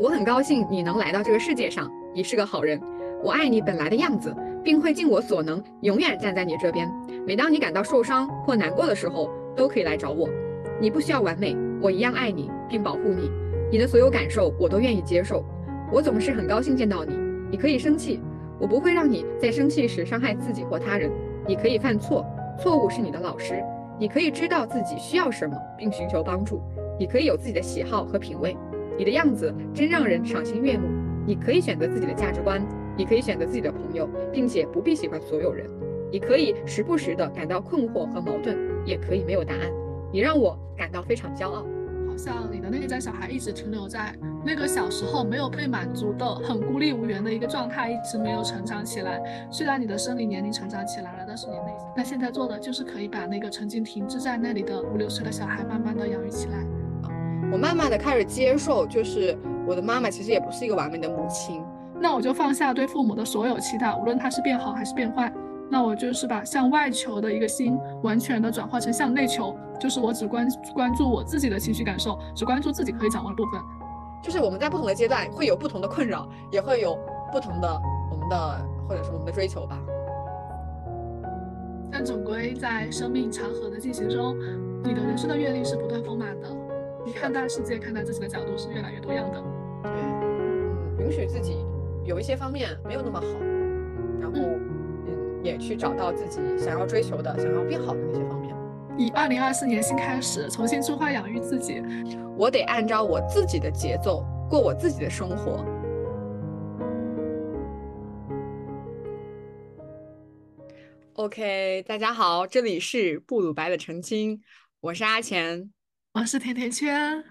我很高兴你能来到这个世界上，你是个好人，我爱你本来的样子，并会尽我所能，永远站在你这边。每当你感到受伤或难过的时候，都可以来找我。你不需要完美，我一样爱你并保护你。你的所有感受我都愿意接受。我总是很高兴见到你。你可以生气，我不会让你在生气时伤害自己或他人。你可以犯错，错误是你的老师。你可以知道自己需要什么并寻求帮助。你可以有自己的喜好和品味。你的样子真让人赏心悦目。你可以选择自己的价值观。你可以选择自己的朋友，并且不必喜欢所有人。你可以时不时地感到困惑和矛盾，也可以没有答案。你让我感到非常骄傲。好像你的内在小孩一直停留在那个小时候没有被满足的、很孤立无援的一个状态，一直没有成长起来。虽然你的生理年龄成长起来了，但是你内那现在做的就是可以把那个曾经停滞在那里的五六岁的小孩，慢慢的养育起来。我慢慢的开始接受，就是我的妈妈其实也不是一个完美的母亲。那我就放下对父母的所有期待，无论他是变好还是变坏。那我就是把向外求的一个心，完全的转化成向内求，就是我只关关注我自己的情绪感受，只关注自己可以掌握的部分。就是我们在不同的阶段会有不同的困扰，也会有不同的我们的或者是我们的追求吧。但总归在生命长河的进行中，你的人生的阅历是不断丰满的。你看待世界、看待自己的角度是越来越多样的。对，嗯，允许自己有一些方面没有那么好，然后嗯，也去找到自己想要追求的、想要变好的那些方面。以二零二四年新开始，重新出发养育自己，我得按照我自己的节奏过我自己的生活。OK，大家好，这里是布鲁白的澄清，我是阿钱。我是甜甜圈，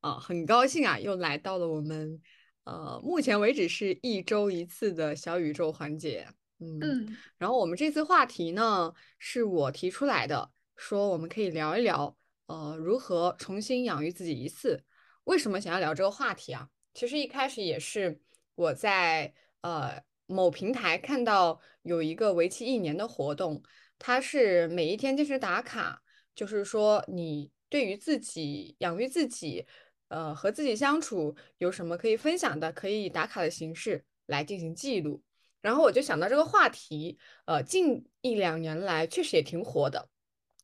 啊，很高兴啊，又来到了我们呃，目前为止是一周一次的小宇宙环节，嗯，然后我们这次话题呢，是我提出来的，说我们可以聊一聊，呃，如何重新养育自己一次。为什么想要聊这个话题啊？其实一开始也是我在呃某平台看到有一个为期一年的活动，它是每一天坚持打卡，就是说你。对于自己养育自己，呃，和自己相处有什么可以分享的，可以以打卡的形式来进行记录。然后我就想到这个话题，呃，近一两年来确实也挺火的。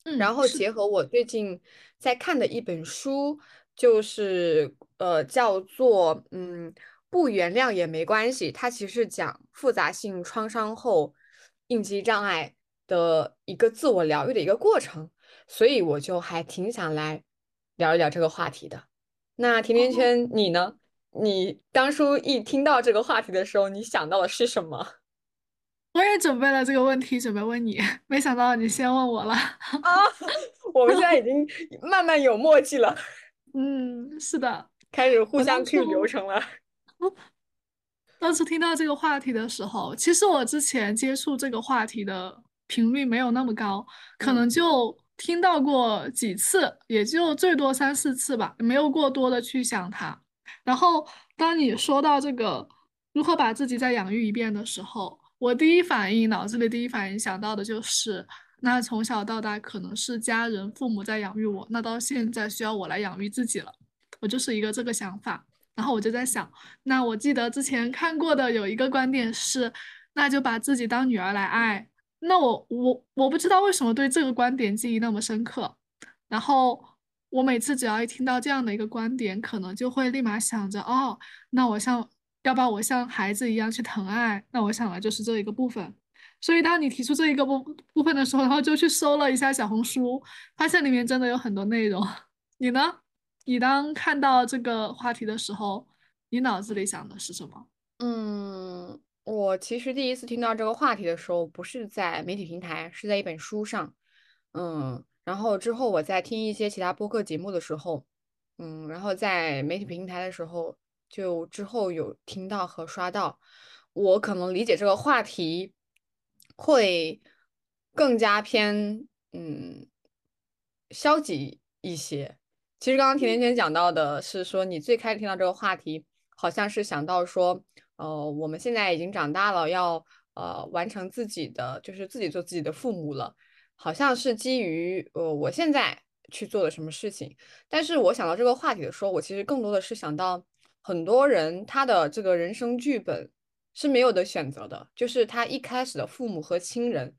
嗯，然后结合我最近在看的一本书，就是呃，叫做嗯，不原谅也没关系。它其实讲复杂性创伤后应激障碍的一个自我疗愈的一个过程。所以我就还挺想来聊一聊这个话题的。那甜甜圈，你呢？你当初一听到这个话题的时候，你想到的是什么？我也准备了这个问题，准备问你，没想到你先问我了。啊，我们现在已经慢慢有默契了。嗯，是的，开始互相 Q 流程了。当时听到这个话题的时候，其实我之前接触这个话题的频率没有那么高，可能就。听到过几次，也就最多三四次吧，没有过多的去想它。然后，当你说到这个如何把自己再养育一遍的时候，我第一反应，脑子里第一反应想到的就是，那从小到大可能是家人父母在养育我，那到现在需要我来养育自己了，我就是一个这个想法。然后我就在想，那我记得之前看过的有一个观点是，那就把自己当女儿来爱。那我我我不知道为什么对这个观点记忆那么深刻，然后我每次只要一听到这样的一个观点，可能就会立马想着，哦，那我像要把我像孩子一样去疼爱，那我想的就是这一个部分。所以当你提出这一个部部分的时候，然后就去搜了一下小红书，发现里面真的有很多内容。你呢？你当看到这个话题的时候，你脑子里想的是什么？嗯。我其实第一次听到这个话题的时候，不是在媒体平台，是在一本书上。嗯，然后之后我在听一些其他播客节目的时候，嗯，然后在媒体平台的时候，就之后有听到和刷到，我可能理解这个话题会更加偏嗯消极一些。其实刚刚甜甜圈讲到的是说，你最开始听到这个话题，好像是想到说。呃，我们现在已经长大了，要呃完成自己的，就是自己做自己的父母了，好像是基于呃我现在去做的什么事情。但是我想到这个话题的时候，我其实更多的是想到很多人他的这个人生剧本是没有的选择的，就是他一开始的父母和亲人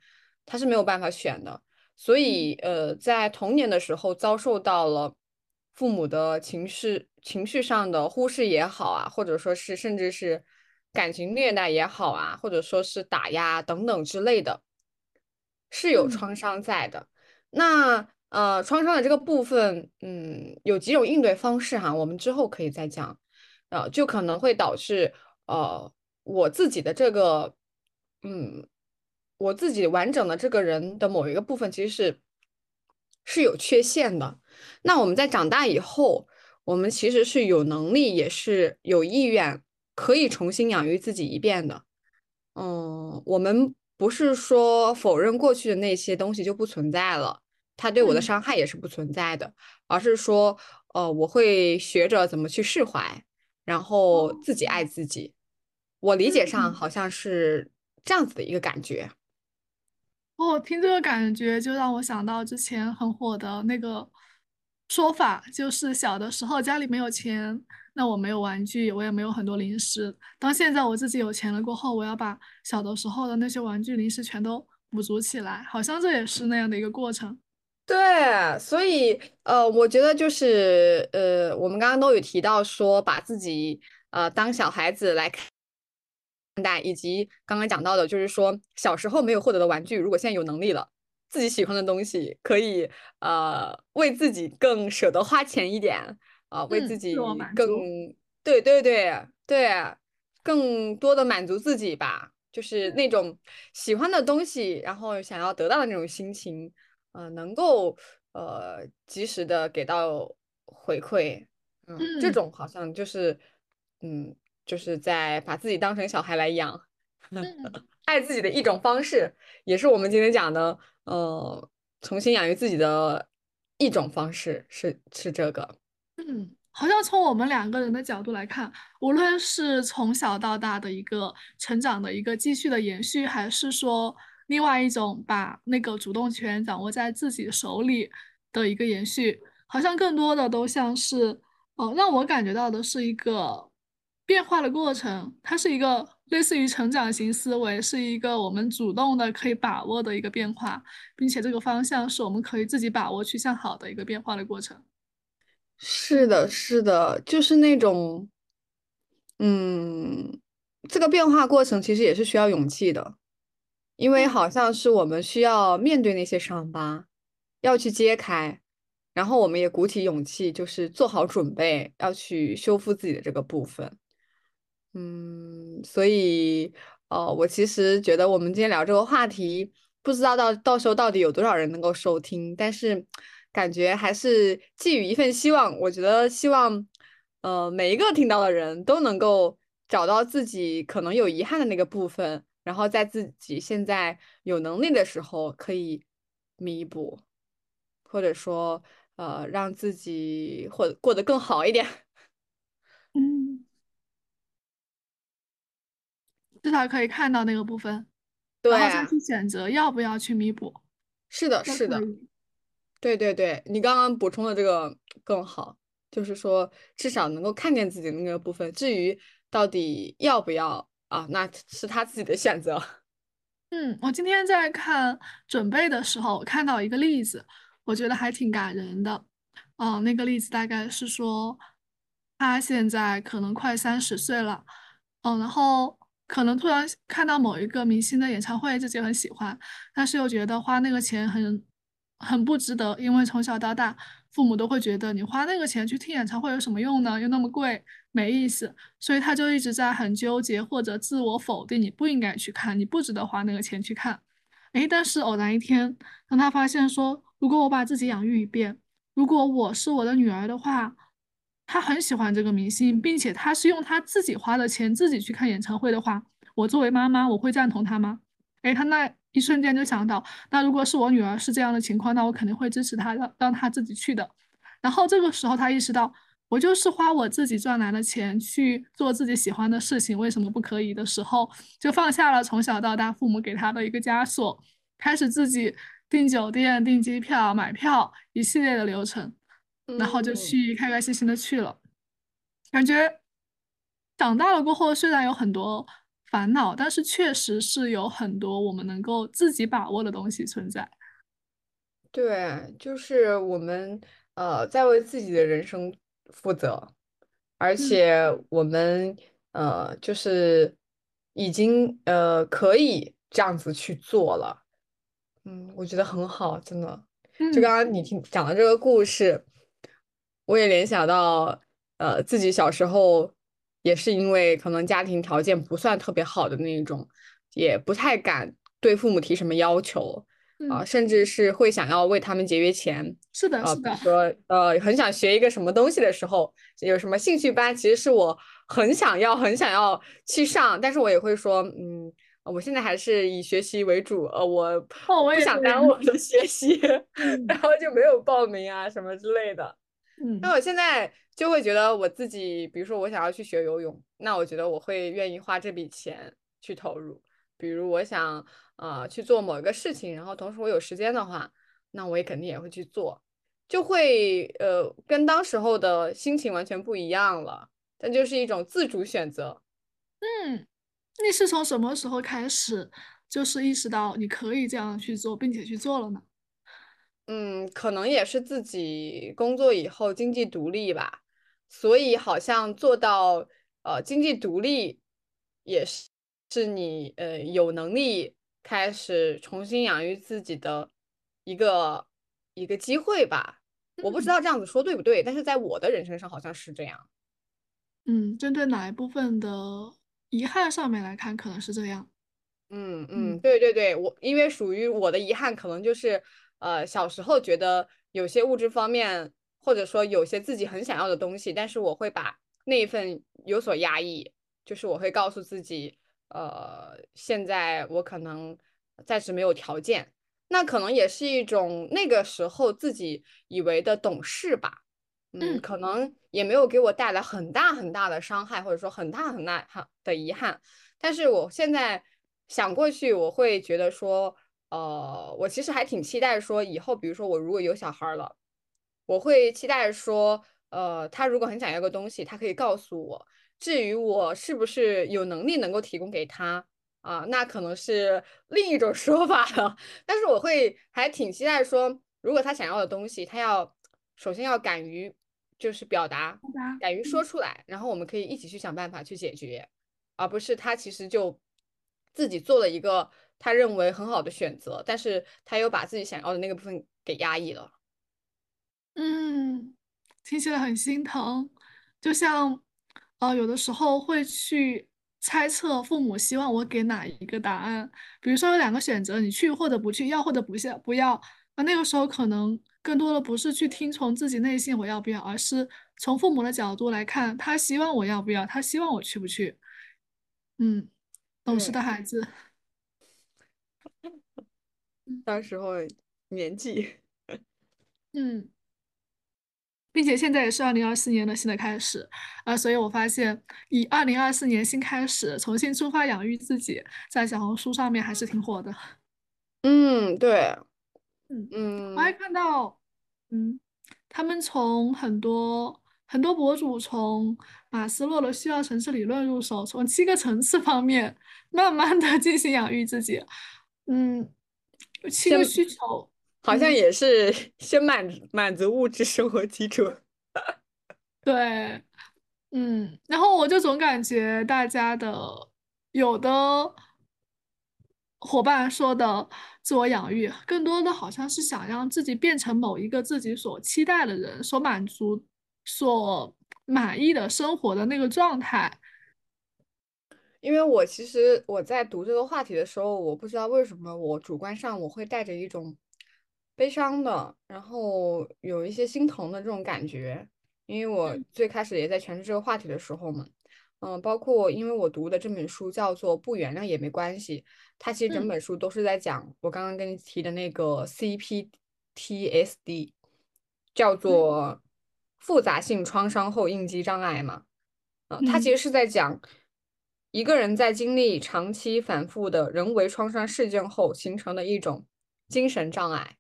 他是没有办法选的，所以呃，在童年的时候遭受到了父母的情绪情绪上的忽视也好啊，或者说是甚至是感情虐待也好啊，或者说是打压等等之类的，是有创伤在的。那呃，创伤的这个部分，嗯，有几种应对方式哈，我们之后可以再讲。呃，就可能会导致呃，我自己的这个，嗯，我自己完整的这个人的某一个部分其实是是有缺陷的。那我们在长大以后，我们其实是有能力，也是有意愿，可以重新养育自己一遍的。嗯，我们不是说否认过去的那些东西就不存在了。它对我的伤害也是不存在的，而是说，呃，我会学着怎么去释怀，然后自己爱自己。我理解上好像是这样子的一个感觉。哦，听这个感觉就让我想到之前很火的那个说法，就是小的时候家里没有钱，那我没有玩具，我也没有很多零食。当现在我自己有钱了过后，我要把小的时候的那些玩具、零食全都补足起来，好像这也是那样的一个过程。对，所以呃，我觉得就是呃，我们刚刚都有提到说，把自己呃当小孩子来看待，以及刚刚讲到的，就是说小时候没有获得的玩具，如果现在有能力了，自己喜欢的东西，可以呃为自己更舍得花钱一点啊，为自己更对对对对，更多的满足自己吧，就是那种喜欢的东西，然后想要得到的那种心情。呃，能够呃及时的给到回馈，嗯，这种好像就是，嗯，就是在把自己当成小孩来养，爱自己的一种方式，也是我们今天讲的，呃，重新养育自己的一种方式，是是这个。嗯，好像从我们两个人的角度来看，无论是从小到大的一个成长的一个继续的延续，还是说。另外一种把那个主动权掌握在自己手里的一个延续，好像更多的都像是，哦，让我感觉到的是一个变化的过程，它是一个类似于成长型思维，是一个我们主动的可以把握的一个变化，并且这个方向是我们可以自己把握去向好的一个变化的过程。是的，是的，就是那种，嗯，这个变化过程其实也是需要勇气的。因为好像是我们需要面对那些伤疤，要去揭开，然后我们也鼓起勇气，就是做好准备要去修复自己的这个部分。嗯，所以，呃，我其实觉得我们今天聊这个话题，不知道到到时候到底有多少人能够收听，但是感觉还是寄予一份希望。我觉得希望，呃，每一个听到的人都能够找到自己可能有遗憾的那个部分。然后在自己现在有能力的时候，可以弥补，或者说，呃，让自己或过得更好一点。嗯，至少可以看到那个部分，然后再去选择要不要去弥补。是的，是的，对对对，你刚刚补充的这个更好，就是说至少能够看见自己那个部分。至于到底要不要？啊，那是他自己的选择。嗯，我今天在看准备的时候，我看到一个例子，我觉得还挺感人的。嗯，那个例子大概是说，他现在可能快三十岁了，嗯，然后可能突然看到某一个明星的演唱会，自己很喜欢，但是又觉得花那个钱很很不值得，因为从小到大。父母都会觉得你花那个钱去听演唱会有什么用呢？又那么贵，没意思。所以他就一直在很纠结，或者自我否定，你不应该去看，你不值得花那个钱去看。诶，但是偶然一天，当他发现说，如果我把自己养育一遍，如果我是我的女儿的话，他很喜欢这个明星，并且他是用他自己花的钱自己去看演唱会的话，我作为妈妈，我会赞同他吗？诶，他那。一瞬间就想到，那如果是我女儿是这样的情况，那我肯定会支持她，让让她自己去的。然后这个时候，她意识到，我就是花我自己赚来的钱去做自己喜欢的事情，为什么不可以的时候，就放下了从小到大父母给她的一个枷锁，开始自己订酒店、订机票、买票一系列的流程，然后就去开开心心的去了，感觉长大了过后，虽然有很多烦恼，但是确实是有很多我们能够自己把握的东西存在。对，就是我们呃在为自己的人生负责，而且我们呃就是已经呃可以这样子去做了。嗯，我觉得很好，真的。就刚刚你听讲的这个故事，我也联想到呃自己小时候也是因为可能家庭条件不算特别好的那一种，也不太敢对父母提什么要求。啊，甚至是会想要为他们节约钱，是的，是的。说呃，很想学一个什么东西的时候，有什么兴趣班，其实是我很想要、很想要去上，但是我也会说，嗯，我现在还是以学习为主，呃，我不想耽误我的 学习，然后就没有报名啊什么之类的。嗯，那我现在就会觉得我自己，比如说我想要去学游泳，那我觉得我会愿意花这笔钱去投入，比如我想。啊，去做某一个事情，然后同时我有时间的话，那我也肯定也会去做，就会呃跟当时候的心情完全不一样了，但就是一种自主选择。嗯，你是从什么时候开始就是意识到你可以这样去做，并且去做了呢？嗯，可能也是自己工作以后经济独立吧，所以好像做到呃经济独立也是是你呃有能力。开始重新养育自己的一个一个机会吧，我不知道这样子说对不对，但是在我的人生上好像是这样。嗯，针对哪一部分的遗憾上面来看，可能是这样。嗯嗯，对对对，我因为属于我的遗憾，可能就是呃小时候觉得有些物质方面，或者说有些自己很想要的东西，但是我会把那一份有所压抑，就是我会告诉自己。呃，现在我可能暂时没有条件，那可能也是一种那个时候自己以为的懂事吧。嗯，可能也没有给我带来很大很大的伤害，或者说很大很大的遗憾。但是我现在想过去，我会觉得说，呃，我其实还挺期待说，以后比如说我如果有小孩了，我会期待说，呃，他如果很想要个东西，他可以告诉我。至于我是不是有能力能够提供给他啊，那可能是 另一种说法了。但是我会还挺期待说，如果他想要的东西，他要首先要敢于就是表达，敢于说出来，然后我们可以一起去想办法去解决，而不是他其实就自己做了一个他认为很好的选择，但是他又把自己想要的那个部分给压抑了。嗯，听起来很心疼，就像。呃，有的时候会去猜测父母希望我给哪一个答案，比如说有两个选择，你去或者不去，要或者不要不要。那那个时候可能更多的不是去听从自己内心我要不要，而是从父母的角度来看，他希望我要不要，他希望我去不去。嗯，懂事的孩子。当时候年纪。嗯。并且现在也是二零二四年的新的开始啊，所以我发现以二零二四年新开始，重新出发养育自己，在小红书上面还是挺火的。嗯，对，嗯嗯，我还看到，嗯，他们从很多很多博主从马斯洛的需要层次理论入手，从七个层次方面慢慢的进行养育自己。嗯，七个需求。好像也是 先满满足物质生活基础，对，嗯，然后我就总感觉大家的有的伙伴说的自我养育，更多的好像是想让自己变成某一个自己所期待的人，所满足、所满意的生活的那个状态。因为我其实我在读这个话题的时候，我不知道为什么我主观上我会带着一种。悲伤的，然后有一些心疼的这种感觉，因为我最开始也在诠释这个话题的时候嘛，嗯，包括因为我读的这本书叫做《不原谅也没关系》，它其实整本书都是在讲我刚刚跟你提的那个 CPTSD，叫做复杂性创伤后应激障碍嘛，嗯，它其实是在讲一个人在经历长期反复的人为创伤事件后形成的一种精神障碍。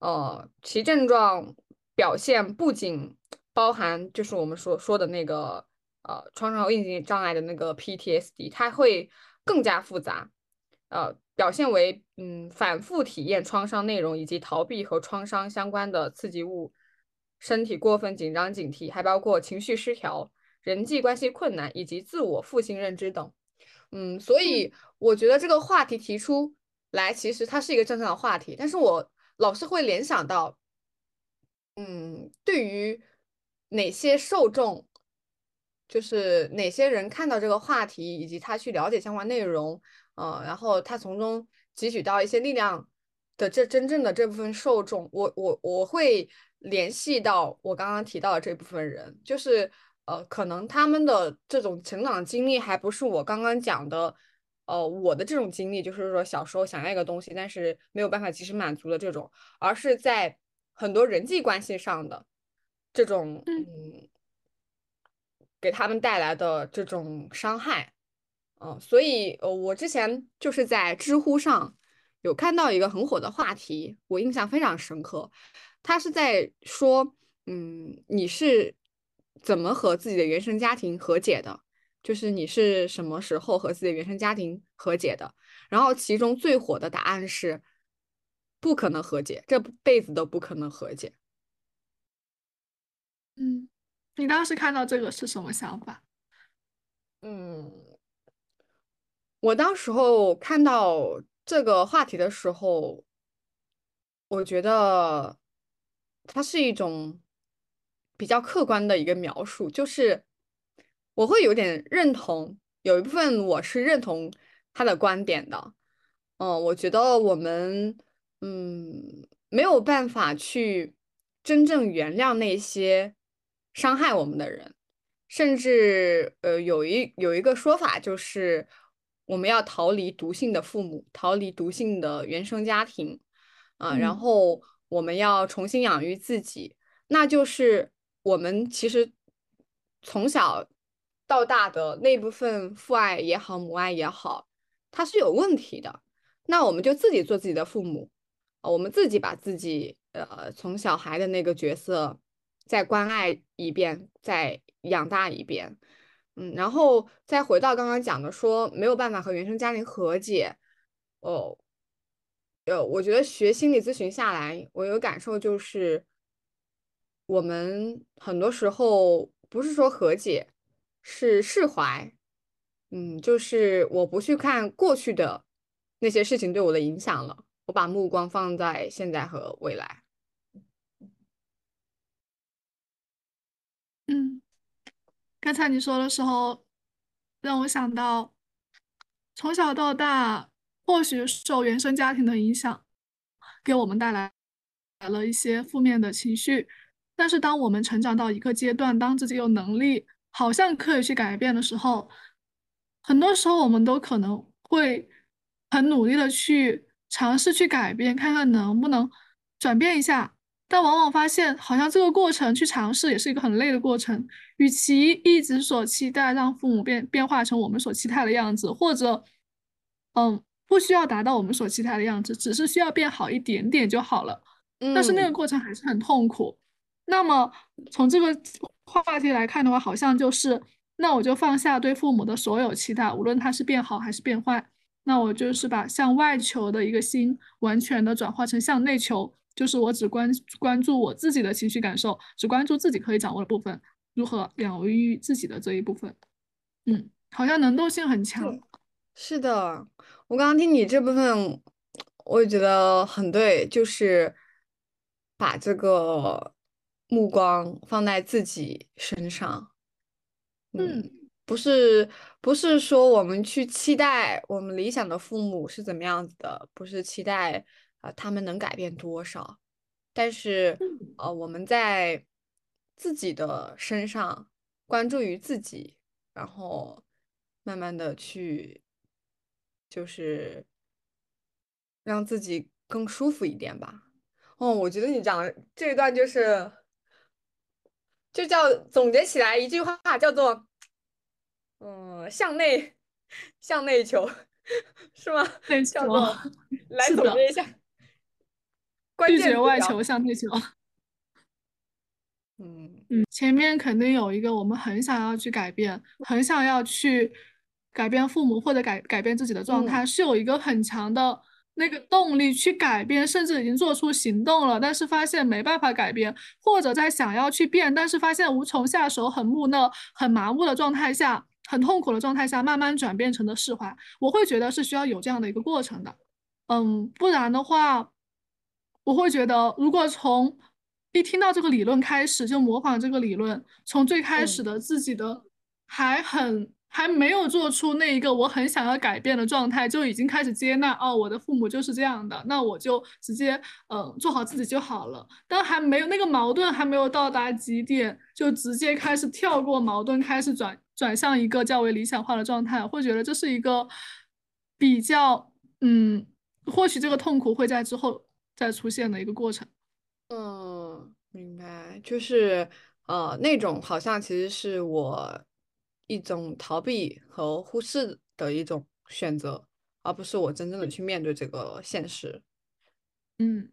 呃，其症状表现不仅包含就是我们所说的那个呃创伤后应激障碍的那个 PTSD，它会更加复杂，呃，表现为嗯反复体验创伤内容以及逃避和创伤相关的刺激物，身体过分紧张警惕，还包括情绪失调、人际关系困难以及自我负性认知等。嗯，所以我觉得这个话题提出来，其实它是一个正常的话题，但是我老是会联想到，嗯，对于哪些受众，就是哪些人看到这个话题，以及他去了解相关内容，呃，然后他从中汲取到一些力量的这真正的这部分受众，我我我会联系到我刚刚提到的这部分人，就是。呃，可能他们的这种成长经历还不是我刚刚讲的，呃，我的这种经历，就是说小时候想要一个东西，但是没有办法及时满足的这种，而是在很多人际关系上的这种，嗯，给他们带来的这种伤害，嗯，所以，呃，我之前就是在知乎上有看到一个很火的话题，我印象非常深刻，他是在说，嗯，你是。怎么和自己的原生家庭和解的？就是你是什么时候和自己的原生家庭和解的？然后其中最火的答案是不可能和解，这辈子都不可能和解。嗯，你当时看到这个是什么想法？嗯，我当时候看到这个话题的时候，我觉得它是一种。比较客观的一个描述，就是我会有点认同，有一部分我是认同他的观点的。嗯，我觉得我们嗯没有办法去真正原谅那些伤害我们的人，甚至呃有一有一个说法就是我们要逃离毒性的父母，逃离毒性的原生家庭啊，然后我们要重新养育自己，那就是。我们其实从小到大的那部分父爱也好，母爱也好，它是有问题的。那我们就自己做自己的父母，啊我们自己把自己呃从小孩的那个角色再关爱一遍，再养大一遍，嗯，然后再回到刚刚讲的说没有办法和原生家庭和解，哦，呃，我觉得学心理咨询下来，我有感受就是。我们很多时候不是说和解，是释怀。嗯，就是我不去看过去的那些事情对我的影响了，我把目光放在现在和未来。嗯，刚才你说的时候，让我想到从小到大，或许受原生家庭的影响，给我们带来了一些负面的情绪。但是，当我们成长到一个阶段，当自己有能力，好像可以去改变的时候，很多时候我们都可能会很努力的去尝试去改变，看看能不能转变一下。但往往发现，好像这个过程去尝试也是一个很累的过程。与其一直所期待让父母变变化成我们所期待的样子，或者，嗯，不需要达到我们所期待的样子，只是需要变好一点点就好了。但是那个过程还是很痛苦。那么从这个换话题来看的话，好像就是，那我就放下对父母的所有期待，无论他是变好还是变坏，那我就是把向外求的一个心，完全的转化成向内求，就是我只关关注我自己的情绪感受，只关注自己可以掌握的部分，如何养育自己的这一部分，嗯，好像能动性很强。是的，我刚刚听你这部分，我也觉得很对，就是把这个。目光放在自己身上，嗯，不是不是说我们去期待我们理想的父母是怎么样子的，不是期待啊他们能改变多少，但是呃我们在自己的身上关注于自己，然后慢慢的去就是让自己更舒服一点吧。哦，我觉得你讲的这一段就是。就叫总结起来一句话，叫做“嗯，向内，向内求”，是吗？叫做来总结一下，拒绝外求，向内求。嗯，嗯，前面肯定有一个我们很想要去改变，很想要去改变父母或者改改变自己的状态，是有一个很强的那个动力去改变，甚至已经做出行动了，但是发现没办法改变，或者在想要去变，但是发现无从下手，很木讷、很麻木的状态下，很痛苦的状态下，慢慢转变成的释怀。我会觉得是需要有这样的一个过程的，嗯，不然的话，我会觉得如果从一听到这个理论开始就模仿这个理论，从最开始的自己的还很还没有做出那一个我很想要改变的状态，就已经开始接纳哦，我的父母就是这样的，那我就直接嗯做好自己就好了。当还没有那个矛盾还没有到达极点，就直接开始跳过矛盾，开始转转向一个较为理想化的状态，会觉得这是一个比较嗯，或许这个痛苦会在之后再出现的一个过程。嗯，明白，就是呃，那种好像其实是我一种逃避和忽视的一种选择，而不是我真正的去面对这个现实。嗯，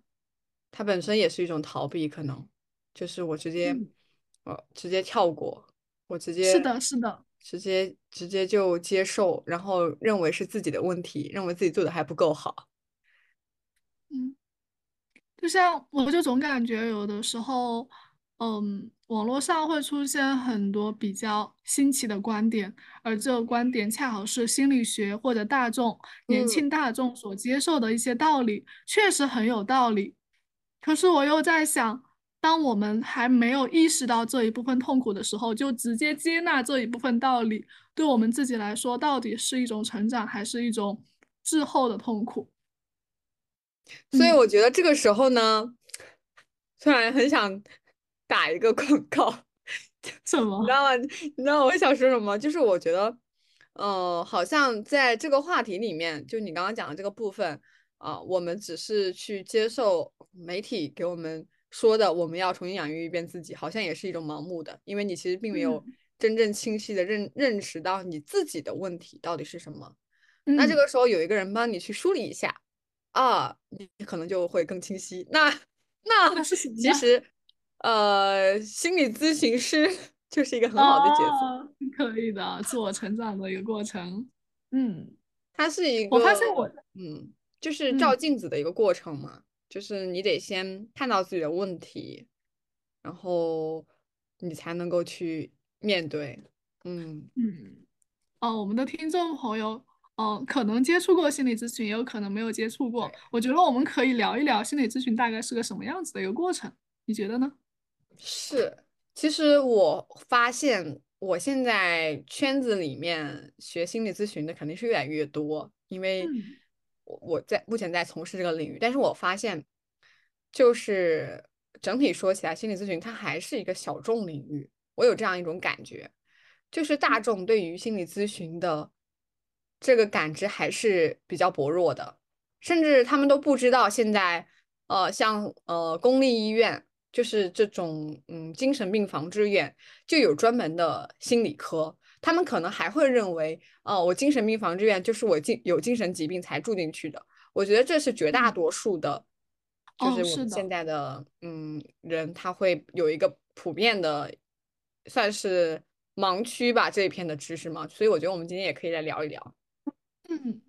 它本身也是一种逃避，可能就是我直接呃直接跳过，我直接是的，是的，直接直接就接受，然后认为是自己的问题，认为自己做的还不够好。嗯。就像我就总感觉有的时候，嗯，网络上会出现很多比较新奇的观点，而这个观点恰好是心理学或者大众年轻大众所接受的一些道理，确实很有道理。可是我又在想，当我们还没有意识到这一部分痛苦的时候，就直接接纳这一部分道理，对我们自己来说，到底是一种成长，还是一种滞后的痛苦？所以我觉得这个时候呢，虽然很想打一个广告，什么？你知道吗？你知道我想说什么？就是我觉得，呃，好像在这个话题里面，就你刚刚讲的这个部分啊，我们只是去接受媒体给我们说的，我们要重新养育一遍自己，好像也是一种盲目的，因为你其实并没有真正清晰的认认识到你自己的问题到底是什么。那这个时候有一个人帮你去梳理一下。啊，你可能就会更清晰。那那其实，呃，心理咨询师 就是一个很好的角色，可以的，自我成长的一个过程。嗯，它是一个，我发现我，嗯，就是照镜子的一个过程嘛，就是你得先看到自己的问题，然后你才能够去面对。嗯嗯，哦，我们的听众朋友。嗯，可能接触过心理咨询，也有可能没有接触过。我觉得我们可以聊一聊心理咨询大概是个什么样子的一个过程，你觉得呢？是，其实我发现我现在圈子里面学心理咨询的肯定是越来越多，因为我我在目前在从事这个领域，但是我发现就是整体说起来，心理咨询它还是一个小众领域，我有这样一种感觉，就是大众对于心理咨询的。这个感知还是比较薄弱的，甚至他们都不知道现在，呃，像呃公立医院，就是这种嗯精神病防治院，就有专门的心理科。他们可能还会认为，哦，我精神病防治院就是我精有精神疾病才住进去的。我觉得这是绝大多数的，就是我们现在的嗯人，他会有一个普遍的，算是盲区吧这一片的知识嘛。所以我觉得我们今天也可以来聊一聊。嗯，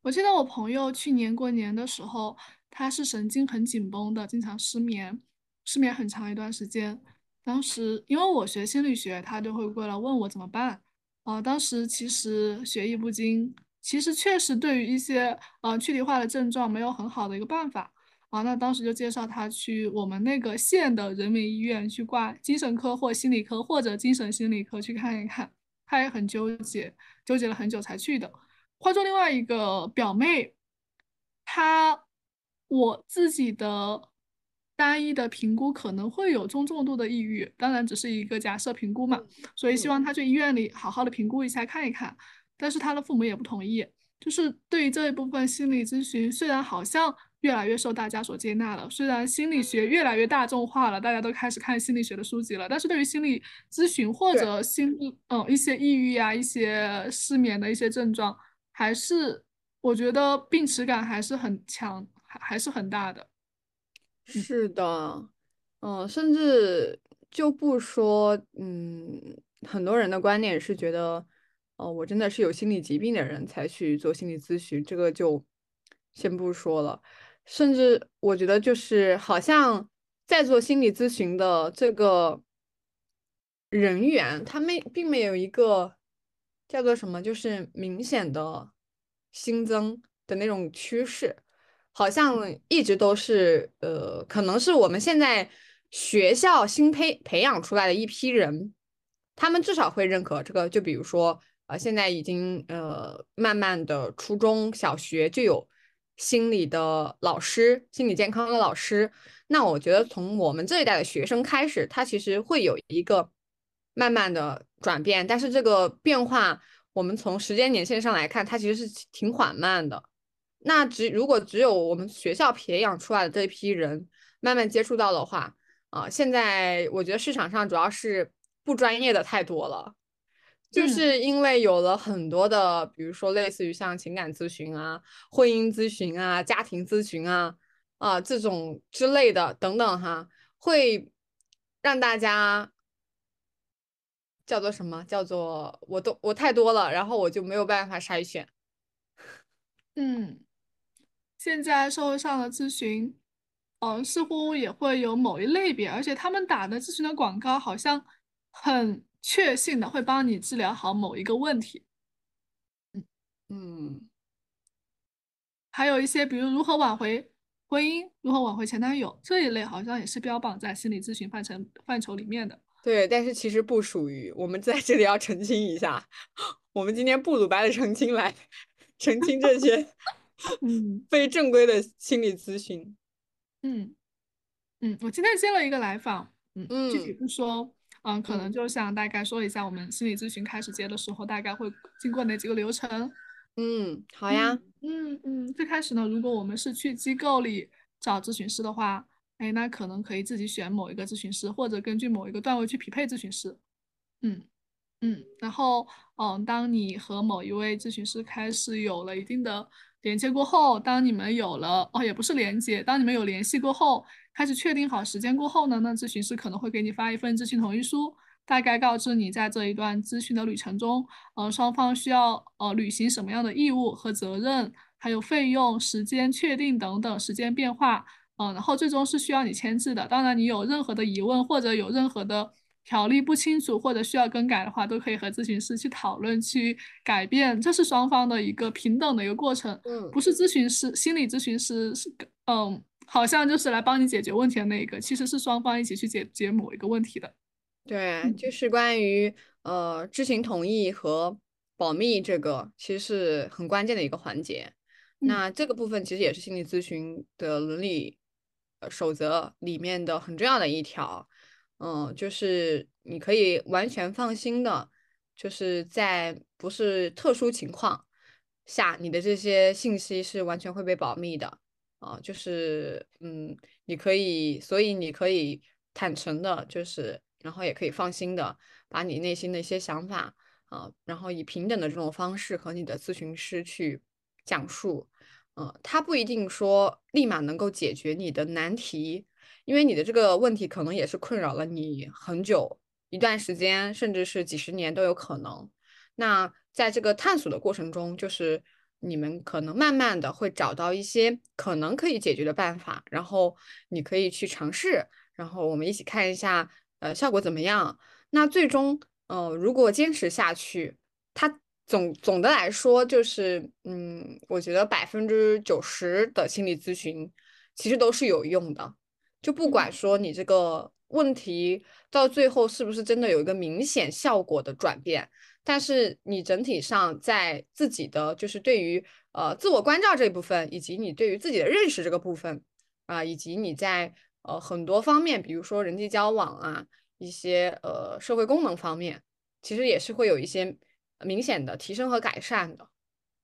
我记得我朋友去年过年的时候，他是神经很紧绷的，经常失眠，失眠很长一段时间。当时因为我学心理学，他就会过来问我怎么办。啊，当时其实学艺不精，其实确实对于一些呃躯体化的症状没有很好的一个办法。啊，那当时就介绍他去我们那个县的人民医院去挂精神科或心理科或者精神心理科去看一看。他也很纠结，纠结了很久才去的。换做另外一个表妹，她我自己的单一的评估可能会有中重度的抑郁，当然只是一个假设评估嘛，所以希望他去医院里好好的评估一下看一看。但是他的父母也不同意，就是对于这一部分心理咨询，虽然好像越来越受大家所接纳了，虽然心理学越来越大众化了，大家都开始看心理学的书籍了，但是对于心理咨询或者心嗯一些抑郁啊、一些失眠的一些症状。还是我觉得病耻感还是很强，还还是很大的。是的，嗯，甚至就不说，嗯，很多人的观点是觉得，哦，我真的是有心理疾病的人才去做心理咨询，这个就先不说了。甚至我觉得，就是好像在做心理咨询的这个人员，他们并没有一个叫做什么，就是明显的新增的那种趋势，好像一直都是，呃，可能是我们现在。学校新培培养出来的一批人，他们至少会认可这个。就比如说，呃，现在已经呃，慢慢的初中小学就有心理的老师，心理健康的老师。那我觉得从我们这一代的学生开始，他其实会有一个慢慢的转变。但是这个变化，我们从时间年限上来看，它其实是挺缓慢的。那只如果只有我们学校培养出来的这批人慢慢接触到的话，啊，现在我觉得市场上主要是不专业的太多了，就是因为有了很多的，比如说类似于像情感咨询啊、婚姻咨询啊、家庭咨询啊啊这种之类的等等哈，会让大家叫做什么？叫做我都我太多了，然后我就没有办法筛选。嗯，现在社会上的咨询。嗯，似乎也会有某一类别，而且他们打的咨询的广告好像很确信的会帮你治疗好某一个问题。嗯嗯，还有一些，比如如何挽回婚姻，如何挽回前男友这一类，好像也是标榜在心理咨询范畴范畴里面的。对，但是其实不属于。我们在这里要澄清一下，我们今天不鲁白的澄清来澄清这些 嗯非正规的心理咨询。嗯嗯，我今天接了一个来访，嗯，具体不说，嗯，可能就想大概说一下我们心理咨询开始接的时候，大概会经过哪几个流程。嗯，好呀。嗯嗯，最开始呢，如果我们是去机构里找咨询师的话，哎，那可能可以自己选某一个咨询师，或者根据某一个段位去匹配咨询师。嗯嗯，然后，嗯，当你和某一位咨询师开始有了一定的。连接过后，当你们有了哦，也不是连接，当你们有联系过后，开始确定好时间过后呢，那咨询师可能会给你发一份咨询同意书，大概告知你在这一段咨询的旅程中，呃，双方需要呃履行什么样的义务和责任，还有费用、时间确定等等时间变化，嗯，然后最终是需要你签字的。当然，你有任何的疑问或者有任何的。条例不清楚或者需要更改的话，都可以和咨询师去讨论去改变，这是双方的一个平等的一个过程。嗯，不是咨询师、心理咨询师是嗯，好像就是来帮你解决问题的那一个，其实是双方一起去解决某一个问题的。对，就是关于呃知情同意和保密这个，其实是很关键的一个环节。那这个部分其实也是心理咨询的伦理呃守则里面的很重要的一条。嗯，就是你可以完全放心的，就是在不是特殊情况下，你的这些信息是完全会被保密的啊。就是嗯，你可以，所以你可以坦诚的，就是然后也可以放心的把你内心的一些想法啊，然后以平等的这种方式和你的咨询师去讲述。嗯，他不一定说立马能够解决你的难题。因为你的这个问题可能也是困扰了你很久一段时间，甚至是几十年都有可能。那在这个探索的过程中，就是你们可能慢慢的会找到一些可能可以解决的办法，然后你可以去尝试，然后我们一起看一下，呃，效果怎么样。那最终，呃，如果坚持下去，它总总的来说就是，嗯，我觉得百分之九十的心理咨询其实都是有用的。就不管说你这个问题到最后是不是真的有一个明显效果的转变，但是你整体上在自己的就是对于呃自我关照这一部分，以及你对于自己的认识这个部分啊，以及你在呃很多方面，比如说人际交往啊，一些呃社会功能方面，其实也是会有一些明显的提升和改善的。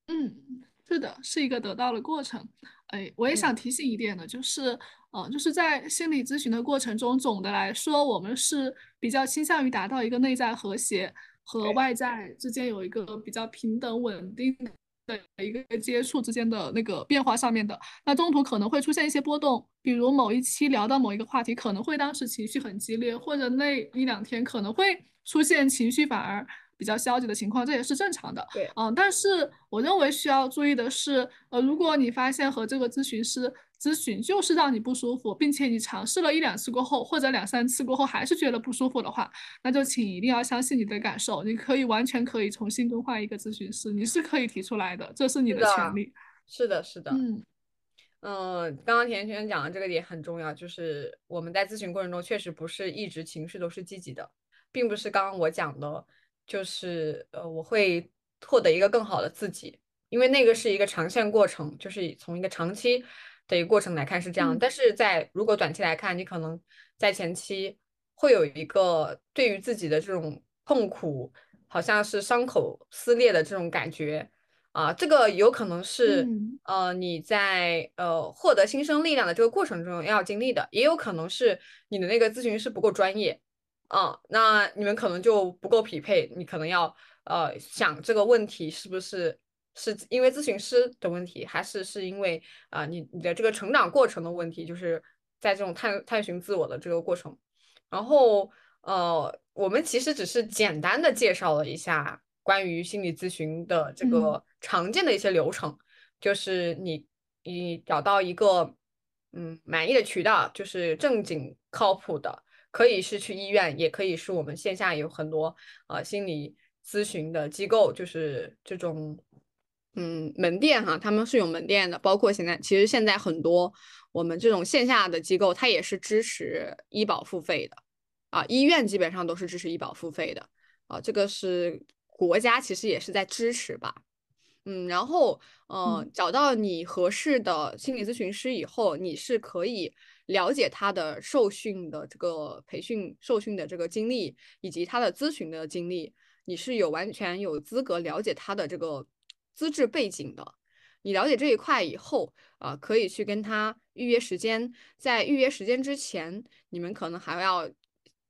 嗯，是的，是一个得到的过程。哎，我也想提醒一点的，就是。呃，就是在心理咨询的过程中，总的来说，我们是比较倾向于达到一个内在和谐和外在之间有一个比较平等稳定的一个接触之间的那个变化上面的，那中途可能会出现一些波动，比如某一期聊到某一个话题，可能会当时情绪很激烈，或者那一两天可能会出现情绪反而比较消极的情况，这也是正常的。对，嗯，但是我认为需要注意的是，呃，如果你发现和这个咨询师。咨询就是让你不舒服，并且你尝试了一两次过后，或者两三次过后还是觉得不舒服的话，那就请一定要相信你的感受。你可以完全可以重新更换一个咨询师，你是可以提出来的，这是你的权利。是的，是的。嗯嗯，刚刚田圈讲的这个点很重要，就是我们在咨询过程中确实不是一直情绪都是积极的，并不是刚刚我讲的，就是呃我会获得一个更好的自己，因为那个是一个长线过程，就是从一个长期。的一个过程来看是这样，但是在如果短期来看，你可能在前期会有一个对于自己的这种痛苦，好像是伤口撕裂的这种感觉。啊，这个有可能是呃你在呃获得新生力量的这个过程中要经历的，也有可能是你的那个咨询师不够专业啊，那你们可能就不够匹配，你可能要呃想这个问题是不是。是因为咨询师的问题，还是是因为啊你你的这个成长过程的问题？就是在这种探探寻自我的这个过程。然后呃，我们其实只是简单的介绍了一下关于心理咨询的这个常见的一些流程，就是你你找到一个嗯满意的渠道，就是正经靠谱的，可以是去医院，也可以是我们线下有很多呃心理咨询的机构，就是这种。嗯，门店哈，他们是有门店的，包括现在，其实现在很多我们这种线下的机构，它也是支持医保付费的啊。医院基本上都是支持医保付费的啊，这个是国家其实也是在支持吧。嗯，然后呃，找到你合适的心理咨询师以后，你是可以了解他的受训的这个培训、受训的这个经历，以及他的咨询的经历，你是有完全有资格了解他的这个。资质背景的，你了解这一块以后啊，可以去跟他预约时间。在预约时间之前，你们可能还要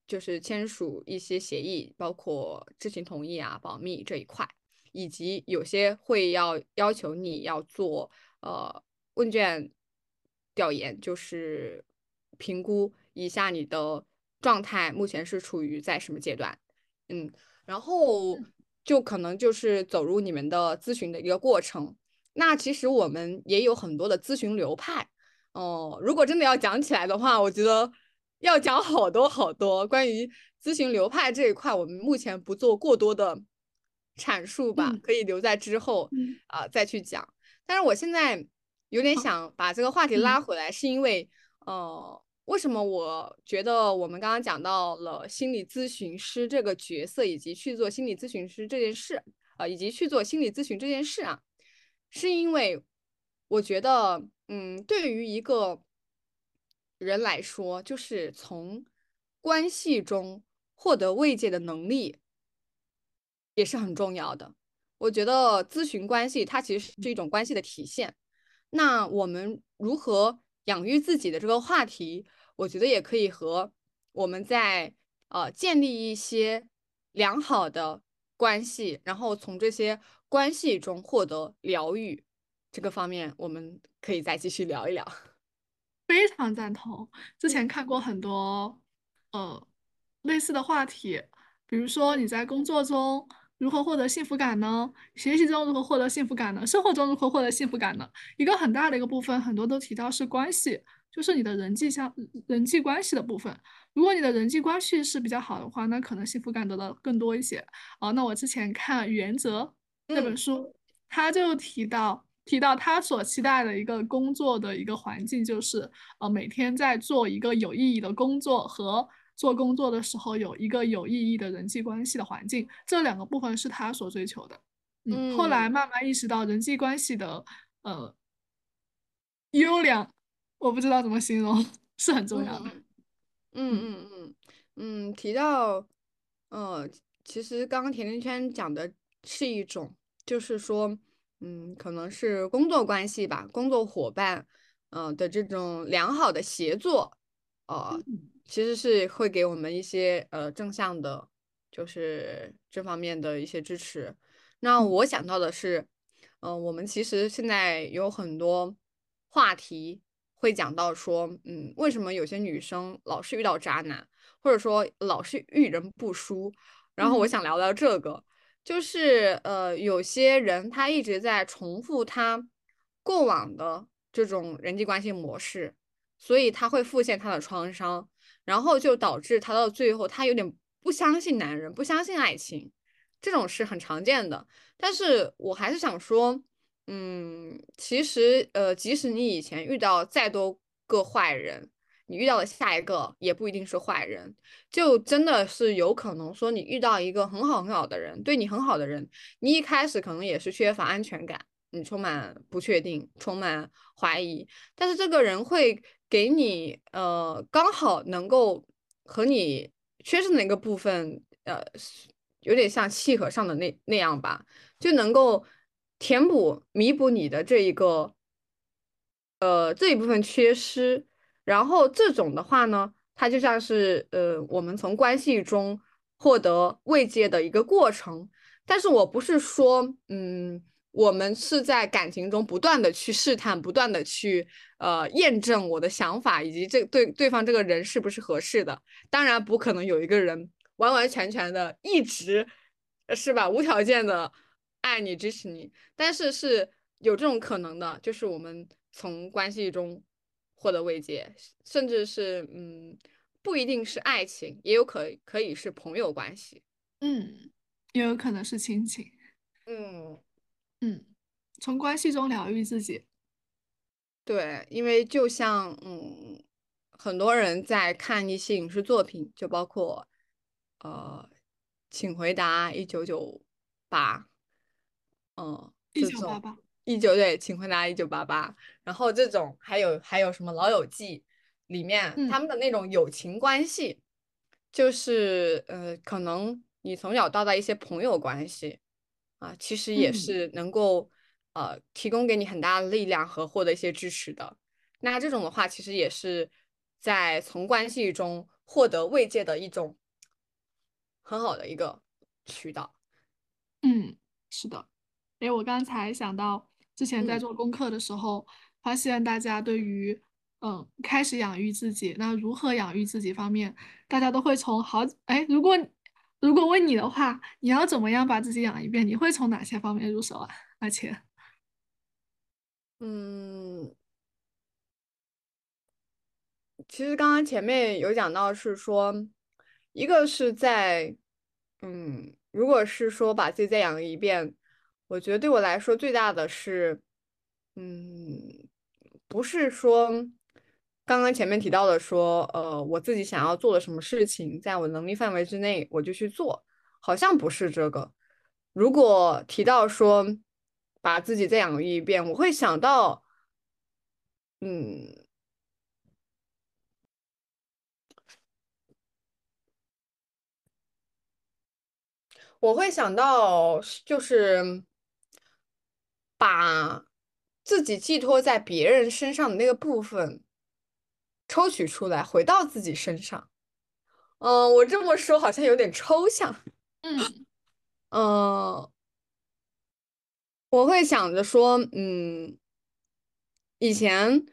就是签署一些协议，包括知情同意啊、保密这一块，以及有些会要要求你要做呃问卷调研，就是评估一下你的状态目前是处于在什么阶段。嗯，然后。就可能就是走入你们的咨询的一个过程。那其实我们也有很多的咨询流派哦。如果真的要讲起来的话，我觉得要讲好多好多。关于咨询流派这一块，我们目前不做过多的阐述吧，可以留在之后啊再去讲。但是我现在有点想把这个话题拉回来，是因为呃。为什么我觉得我们刚刚讲到了心理咨询师这个角色，以及去做心理咨询师这件事，啊，以及去做心理咨询这件事啊，是因为我觉得，嗯，对于一个人来说，就是从关系中获得慰藉的能力也是很重要的。我觉得咨询关系它其实是一种关系的体现。那我们如何？养育自己的这个话题，我觉得也可以和我们在呃建立一些良好的关系，然后从这些关系中获得疗愈这个方面，我们可以再继续聊一聊。非常赞同，之前看过很多呃类似的话题，比如说你在工作中。如何获得幸福感呢？学习中如何获得幸福感呢？生活中如何获得幸福感呢？一个很大的一个部分，很多都提到是关系，就是你的人际相人际关系的部分。如果你的人际关系是比较好的话，那可能幸福感得到更多一些。啊，那我之前看《原则》那本书，他就提到提到他所期待的一个工作的一个环境，就是呃每天在做一个有意义的工作和。做工作的时候有一个有意义的人际关系的环境，这两个部分是他所追求的。嗯，后来慢慢意识到人际关系的呃优良，我不知道怎么形容，是很重要的。嗯嗯嗯嗯，提到呃，其实刚刚甜甜圈讲的是一种，就是说，嗯，可能是工作关系吧，工作伙伴，嗯的这种良好的协作，呃。其实是会给我们一些呃正向的，就是这方面的一些支持。那我想到的是，嗯，我们其实现在有很多话题会讲到说，嗯，为什么有些女生老是遇到渣男，或者说老是遇人不淑？然后我想聊聊这个，就是呃，有些人他一直在重复他过往的这种人际关系模式，所以他会复现他的创伤，然后就导致他到最后他有点不相信男人，不相信爱情，这种是很常见的。但是我还是想说，嗯，其实呃，即使你以前遇到再多个坏人。你遇到的下一个也不一定是坏人，就真的是有可能说你遇到一个很好很好的人，对你很好的人，你一开始可能也是缺乏安全感，你充满不确定，充满怀疑，但是这个人会给你呃刚好能够和你缺失的那个部分，呃，有点像契合上的那那样吧，就能够填补弥补你的这一个呃这一部分缺失。然后这种的话呢，它就像是呃，我们从关系中获得慰藉的一个过程。但是我不是说，嗯，我们是在感情中不断的去试探，不断的去呃验证我的想法以及这对对方这个人是不是合适的。当然不可能有一个人完完全全的一直是吧，无条件的爱你支持你。但是是有这种可能的，就是我们从关系中。获得慰藉，甚至是嗯，不一定是爱情，也有可可以是朋友关系，嗯，也有可能是亲情，嗯嗯，从关系中疗愈自己，对，因为就像嗯，很多人在看一些影视作品，就包括呃，请回答一九九八，嗯，一九八八。一九对，请回答一九八八。然后这种还有还有什么《老友记》里面他们的那种友情关系，就是呃，可能你从小到大一些朋友关系啊，其实也是能够呃提供给你很大的力量和获得一些支持的。那这种的话，其实也是在从关系中获得慰藉的一种很好的一个渠道。嗯，是的。哎，我刚才想到。之前在做功课的时候，发现大家对于嗯开始养育自己，那如何养育自己方面，大家都会从好哎，如果如果问你的话，你要怎么样把自己养一遍？你会从哪些方面入手啊？而且，嗯，其实刚刚前面有讲到是说，一个是在嗯，如果是说把自己再养一遍。我觉得对我来说最大的是，嗯，不是说刚刚前面提到的说，呃，我自己想要做的什么事情，在我能力范围之内我就去做，好像不是这个。如果提到说把自己再养育一遍，我会想到，嗯，我会想到就是。把自己寄托在别人身上的那个部分抽取出来，回到自己身上。嗯，我这么说好像有点抽象。嗯嗯，我会想着说，嗯，以前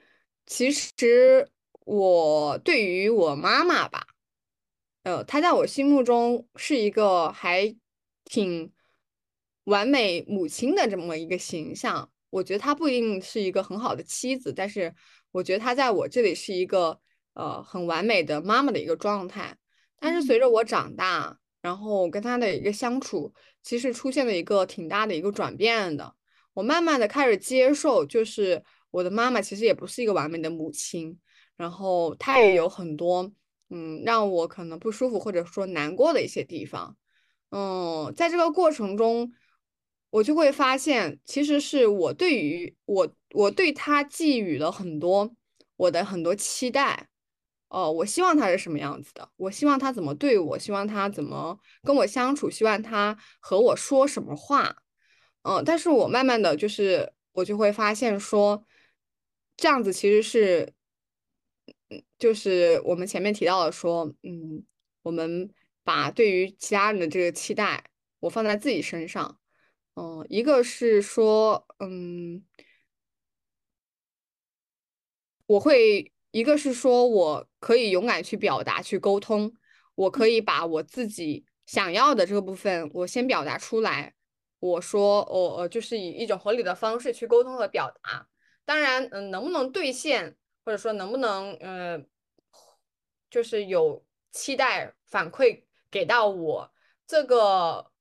其实我对于我妈妈吧，呃，她在我心目中是一个还挺。完美母亲的这么一个形象，我觉得她不一定是一个很好的妻子，但是我觉得她在我这里是一个呃很完美的妈妈的一个状态。但是随着我长大，然后跟她的一个相处，其实出现了一个挺大的一个转变的。我慢慢的开始接受，就是我的妈妈其实也不是一个完美的母亲，然后她也有很多嗯让我可能不舒服或者说难过的一些地方。嗯，在这个过程中。我就会发现，其实是我对于我，我对他寄予了很多我的很多期待，哦，我希望他是什么样子的，我希望他怎么对我，希望他怎么跟我相处，希望他和我说什么话，嗯，但是我慢慢的就是，我就会发现说，这样子其实是，就是我们前面提到的说，嗯，我们把对于其他人的这个期待，我放在自己身上。嗯，一个是说，嗯，我会，一个是说我可以勇敢去表达、去沟通，我可以把我自己想要的这个部分，我先表达出来。我说，我呃，就是以一种合理的方式去沟通和表达。当然，嗯，能不能兑现，或者说能不能，呃，就是有期待反馈给到我这个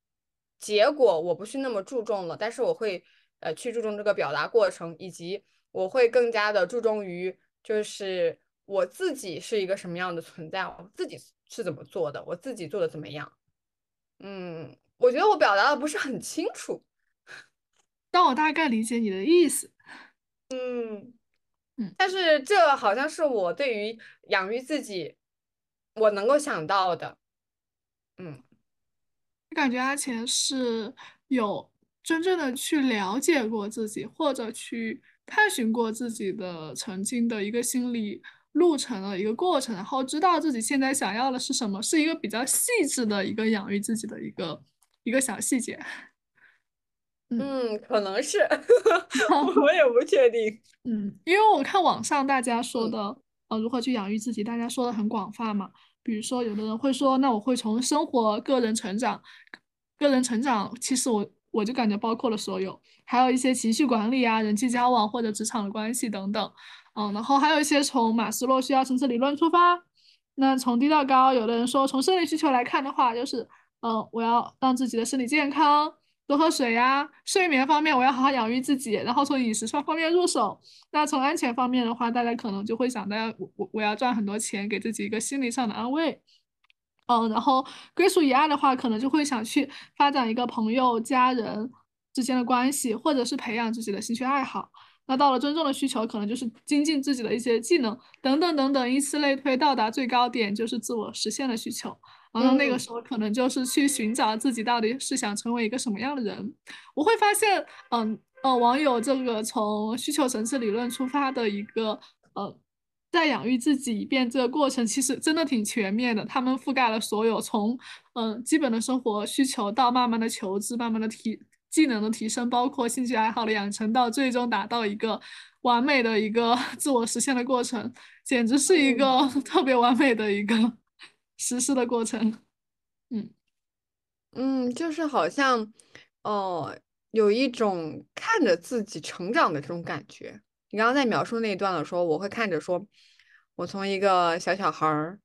结果，我不是那么注重了。但是我会，呃，去注重这个表达过程，以及我会更加的注重于，就是我自己是一个什么样的存在，我自己是怎么做的，我自己做的怎么样。嗯。我觉得我表达的不是很清楚，但我大概理解你的意思。嗯嗯，但是这好像是我对于养育自己，我能够想到的。嗯，感觉阿钱是有真正的去了解过自己，或者去探寻过自己的曾经的一个心理路程的一个过程，然后知道自己现在想要的是什么，是一个比较细致的一个养育自己的一个。一个小细节，嗯，可能是，我也不确定。嗯，因为我看网上大家说的，呃，如何去养育自己，大家说的很广泛嘛。比如说，有的人会说，那我会从生活、个人成长、个人成长，其实我我就感觉包括了所有，还有一些情绪管理啊、人际交往或者职场的关系等等。嗯，然后还有一些从马斯洛需要层次理论出发，那从低到高，有的人说从生理需求来看的话，就是。嗯，我要让自己的身体健康，多喝水呀。睡眠方面，我要好好养育自己，然后从饮食方方面入手。那从安全方面的话，大家可能就会想到，我我我要赚很多钱，给自己一个心理上的安慰。嗯，然后归属以爱的话，可能就会想去发展一个朋友、家人之间的关系，或者是培养自己的兴趣爱好。那到了尊重的需求，可能就是精进自己的一些技能，等等等等，依次类推，到达最高点就是自我实现的需求。然后那个时候可能就是去寻找自己到底是想成为一个什么样的人。我会发现，嗯呃，网友这个从需求层次理论出发的一个呃，在养育自己一遍这个过程，其实真的挺全面的。他们覆盖了所有从嗯基本的生活需求到慢慢的求知、慢慢的提技能的提升，包括兴趣爱好的养成，到最终达到一个完美的一个 自我实现的过程，简直是一个 特别完美的一个。实施的过程，嗯嗯，就是好像，哦，有一种看着自己成长的这种感觉。你刚刚在描述那一段的时候，我会看着说，我从一个小小孩儿，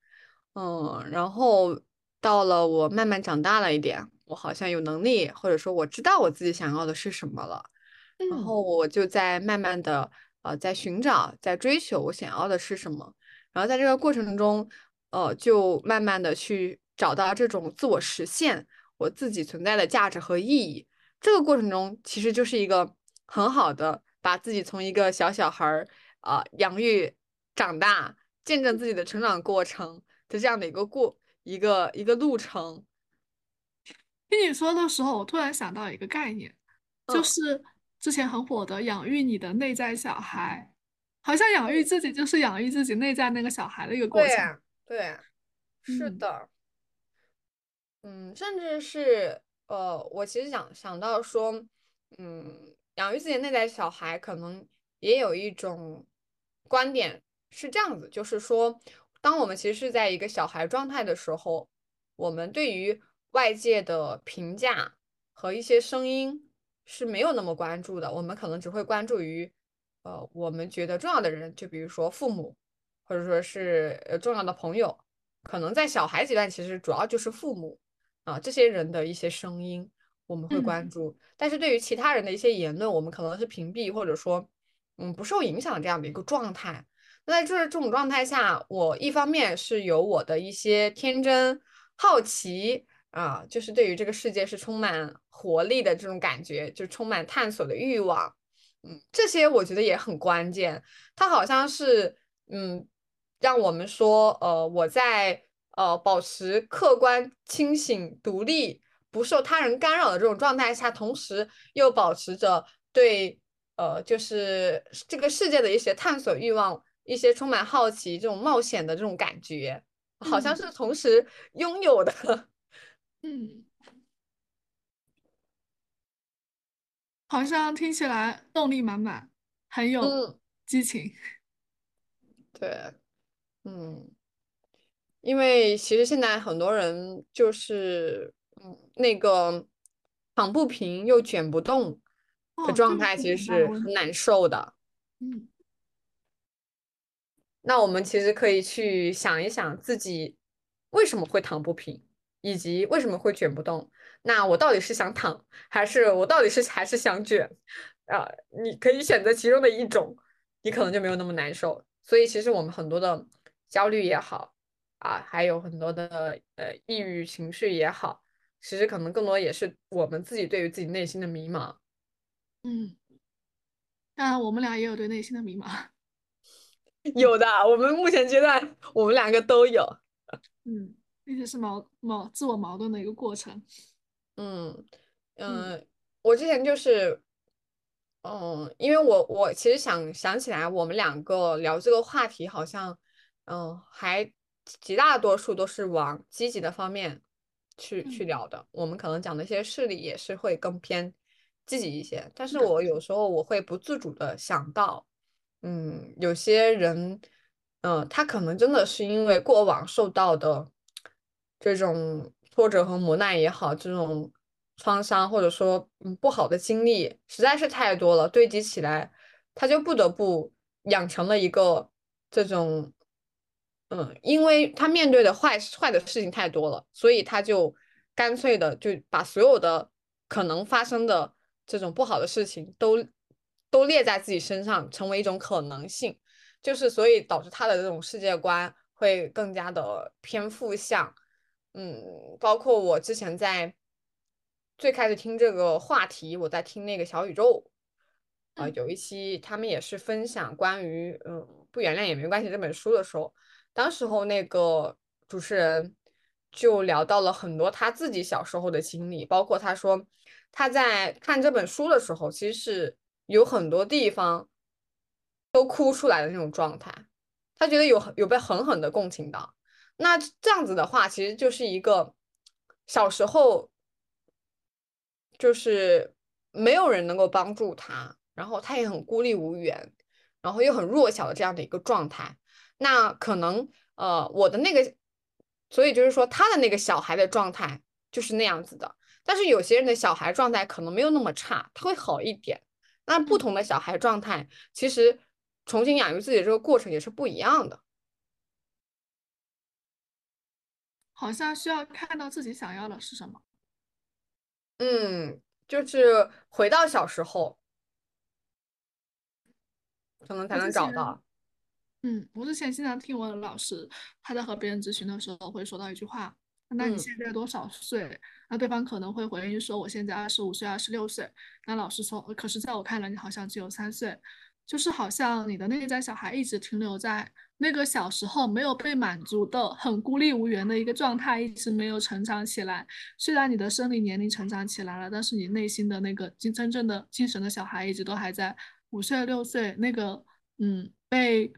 嗯，然后到了我慢慢长大了一点，我好像有能力，或者说我知道我自己想要的是什么了，然后我就在慢慢的，呃，在寻找，在追求我想要的是什么，然后在这个过程中。呃，就慢慢的去找到这种自我实现，我自己存在的价值和意义。这个过程中，其实就是一个很好的把自己从一个小小孩儿啊养育长大，见证自己的成长过程的这样的一个过一个一个路程。听你说的时候，我突然想到一个概念，就是之前很火的养育你的内在小孩，好像养育自己就是养育自己内在那个小孩的一个过程。对，是的，嗯，甚至是呃，我其实想想到说，嗯，养育自己内在小孩，可能也有一种观点是这样子，就是说，当我们其实是在一个小孩状态的时候，我们对于外界的评价和一些声音是没有那么关注的，我们可能只会关注于呃，我们觉得重要的人，就比如说父母。或者说是呃重要的朋友，可能在小孩阶段，其实主要就是父母啊这些人的一些声音我们会关注，但是对于其他人的一些言论，我们可能是屏蔽或者说嗯不受影响这样的一个状态。那在这这种状态下，我一方面是有我的一些天真好奇啊，就是对于这个世界是充满活力的这种感觉，就充满探索的欲望，嗯，这些我觉得也很关键。它好像是嗯。让我们说，呃，我在呃保持客观、清醒、独立、不受他人干扰的这种状态下，同时又保持着对呃，就是这个世界的一些探索欲望、一些充满好奇、这种冒险的这种感觉，好像是同时拥有的。嗯。好像听起来动力满满，很有激情。对，嗯，因为其实现在很多人就是，嗯，那个躺不平又卷不动的状态，其实是很难受的。嗯，那我们其实可以去想一想自己为什么会躺不平，以及为什么会卷不动。那我到底是想躺，还是我到底是还是想卷？啊，你可以选择其中的一种，你可能就没有那么难受。所以其实我们很多的焦虑也好，啊，还有很多的呃抑郁情绪也好，其实可能更多也是我们自己对于自己内心的迷茫。嗯，当然我们俩也有对内心的迷茫。有的，我们目前阶段我们两个都有。嗯，并且是矛矛自我矛盾的一个过程。嗯嗯，我之前就是，嗯，因为我我其实想想起来，我们两个聊这个话题，好像嗯，还极大多数都是往积极的方面去去聊的。我们可能讲的一些事例也是会更偏积极一些。但是我有时候我会不自主的想到，嗯，有些人，嗯，他可能真的是因为过往受到的这种。挫折和磨难也好，这种创伤或者说嗯不好的经历实在是太多了，堆积起来，他就不得不养成了一个这种嗯，因为他面对的坏坏的事情太多了，所以他就干脆的就把所有的可能发生的这种不好的事情都都列在自己身上，成为一种可能性，就是所以导致他的这种世界观会更加的偏负向。嗯，包括我之前在最开始听这个话题，我在听那个小宇宙，啊，有一期他们也是分享关于嗯不原谅也没关系这本书的时候，当时候那个主持人就聊到了很多他自己小时候的经历，包括他说他在看这本书的时候，其实是有很多地方都哭出来的那种状态，他觉得有有被狠狠的共情到。那这样子的话，其实就是一个小时候就是没有人能够帮助他，然后他也很孤立无援，然后又很弱小的这样的一个状态。那可能呃，我的那个，所以就是说他的那个小孩的状态就是那样子的。但是有些人的小孩状态可能没有那么差，他会好一点。那不同的小孩状态，其实重新养育自己的这个过程也是不一样的。好像需要看到自己想要的是什么，嗯，就是回到小时候，可能才能找到。嗯，我之前经常听我的老师，他在和别人咨询的时候会说到一句话：“那你现在多少岁？”那对方可能会回应说：“我现在二十五岁，二十六岁。”那老师说：“可是在我看来，你好像只有三岁。”就是好像你的内在小孩一直停留在那个小时候没有被满足的很孤立无援的一个状态，一直没有成长起来。虽然你的生理年龄成长起来了，但是你内心的那个真真正的精神的小孩一直都还在五岁六岁那个嗯被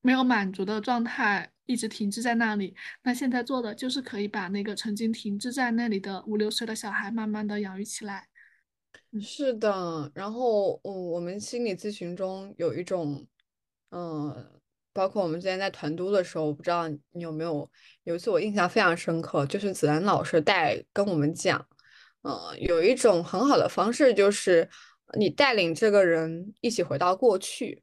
没有满足的状态一直停滞在那里。那现在做的就是可以把那个曾经停滞在那里的五六岁的小孩慢慢的养育起来。是的，然后嗯，我们心理咨询中有一种，嗯，包括我们之前在团督的时候，我不知道你有没有，有一次我印象非常深刻，就是子兰老师带跟我们讲，嗯，有一种很好的方式，就是你带领这个人一起回到过去，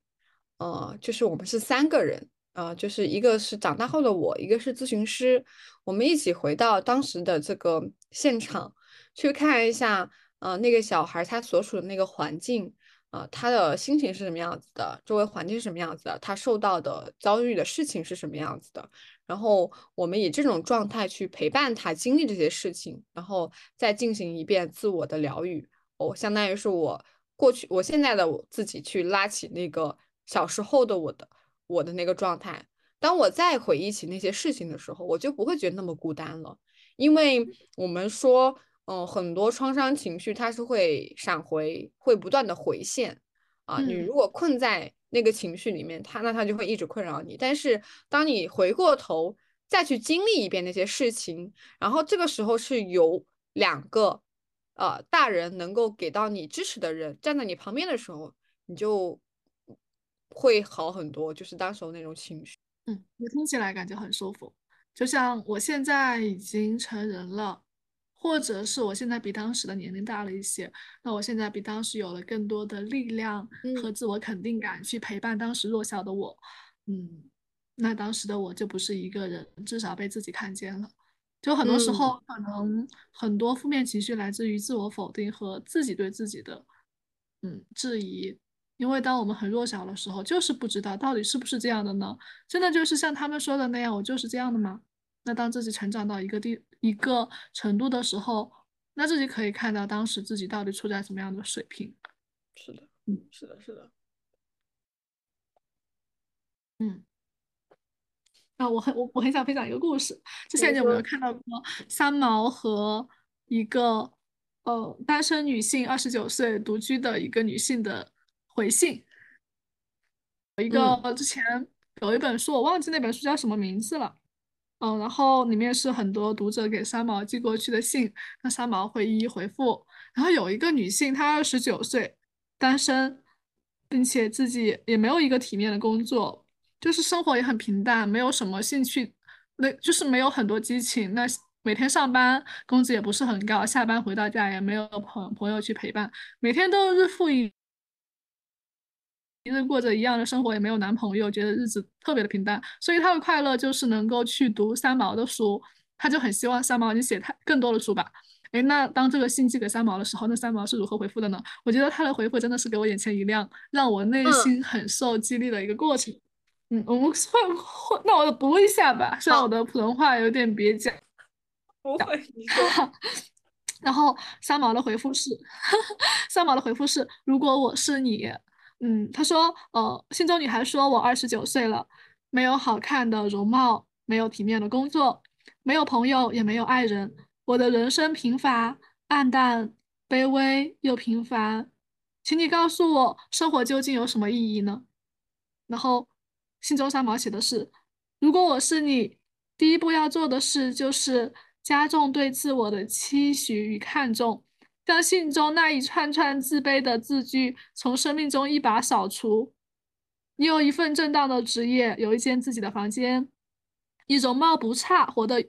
呃，就是我们是三个人，呃，就是一个是长大后的我，一个是咨询师，我们一起回到当时的这个现场去看一下。呃，那个小孩他所处的那个环境，呃，他的心情是什么样子的？周围环境是什么样子的？他受到的遭遇的事情是什么样子的？然后我们以这种状态去陪伴他经历这些事情，然后再进行一遍自我的疗愈。哦，相当于是我过去、我现在的我自己去拉起那个小时候的我的我的那个状态。当我再回忆起那些事情的时候，我就不会觉得那么孤单了，因为我们说。嗯，很多创伤情绪它是会闪回，会不断的回现啊。你如果困在那个情绪里面，它那它就会一直困扰你。但是当你回过头再去经历一遍那些事情，然后这个时候是有两个呃大人能够给到你支持的人站在你旁边的时候，你就会好很多，就是当时候那种情绪。嗯，我听起来感觉很舒服，就像我现在已经成人了。或者是我现在比当时的年龄大了一些，那我现在比当时有了更多的力量和自我肯定感去陪伴当时弱小的我，嗯，那当时的我就不是一个人，至少被自己看见了。就很多时候，可能很多负面情绪来自于自我否定和自己对自己的嗯质疑，因为当我们很弱小的时候，就是不知道到底是不是这样的呢？真的就是像他们说的那样，我就是这样的吗？那当自己成长到一个地一个程度的时候，那自己可以看到当时自己到底处在什么样的水平。是的，嗯，是的，是的，嗯。那，我很我我很想分享一个故事。之前你有没有看到过三毛和一个呃单身女性，二十九岁独居的一个女性的回信？有一个之前有一本书，我忘记那本书叫什么名字了。嗯，然后里面是很多读者给三毛寄过去的信，那三毛会一一回复。然后有一个女性，她二十九岁，单身，并且自己也没有一个体面的工作，就是生活也很平淡，没有什么兴趣，那就是没有很多激情。那每天上班，工资也不是很高，下班回到家也没有朋朋友去陪伴，每天都日复一。一日过着一样的生活，也没有男朋友，觉得日子特别的平淡，所以他的快乐就是能够去读三毛的书，他就很希望三毛你写太更多的书吧。哎，那当这个信寄给三毛的时候，那三毛是如何回复的呢？我觉得他的回复真的是给我眼前一亮，让我内心很受激励的一个过程。嗯，我们换换，那我读一下吧，虽然我的普通话有点蹩脚。不会，你说。然后三毛的回复是，三毛的回复是，如果我是你。嗯，他说，呃，信中女孩说，我二十九岁了，没有好看的容貌，没有体面的工作，没有朋友，也没有爱人，我的人生贫乏、暗淡、卑微又平凡，请你告诉我，生活究竟有什么意义呢？然后，信中三毛写的是，如果我是你，第一步要做的事就是加重对自我的期许与看重。将信中那一串串自卑的字句从生命中一把扫除。你有一份正当的职业，有一间自己的房间，你容貌不差，活得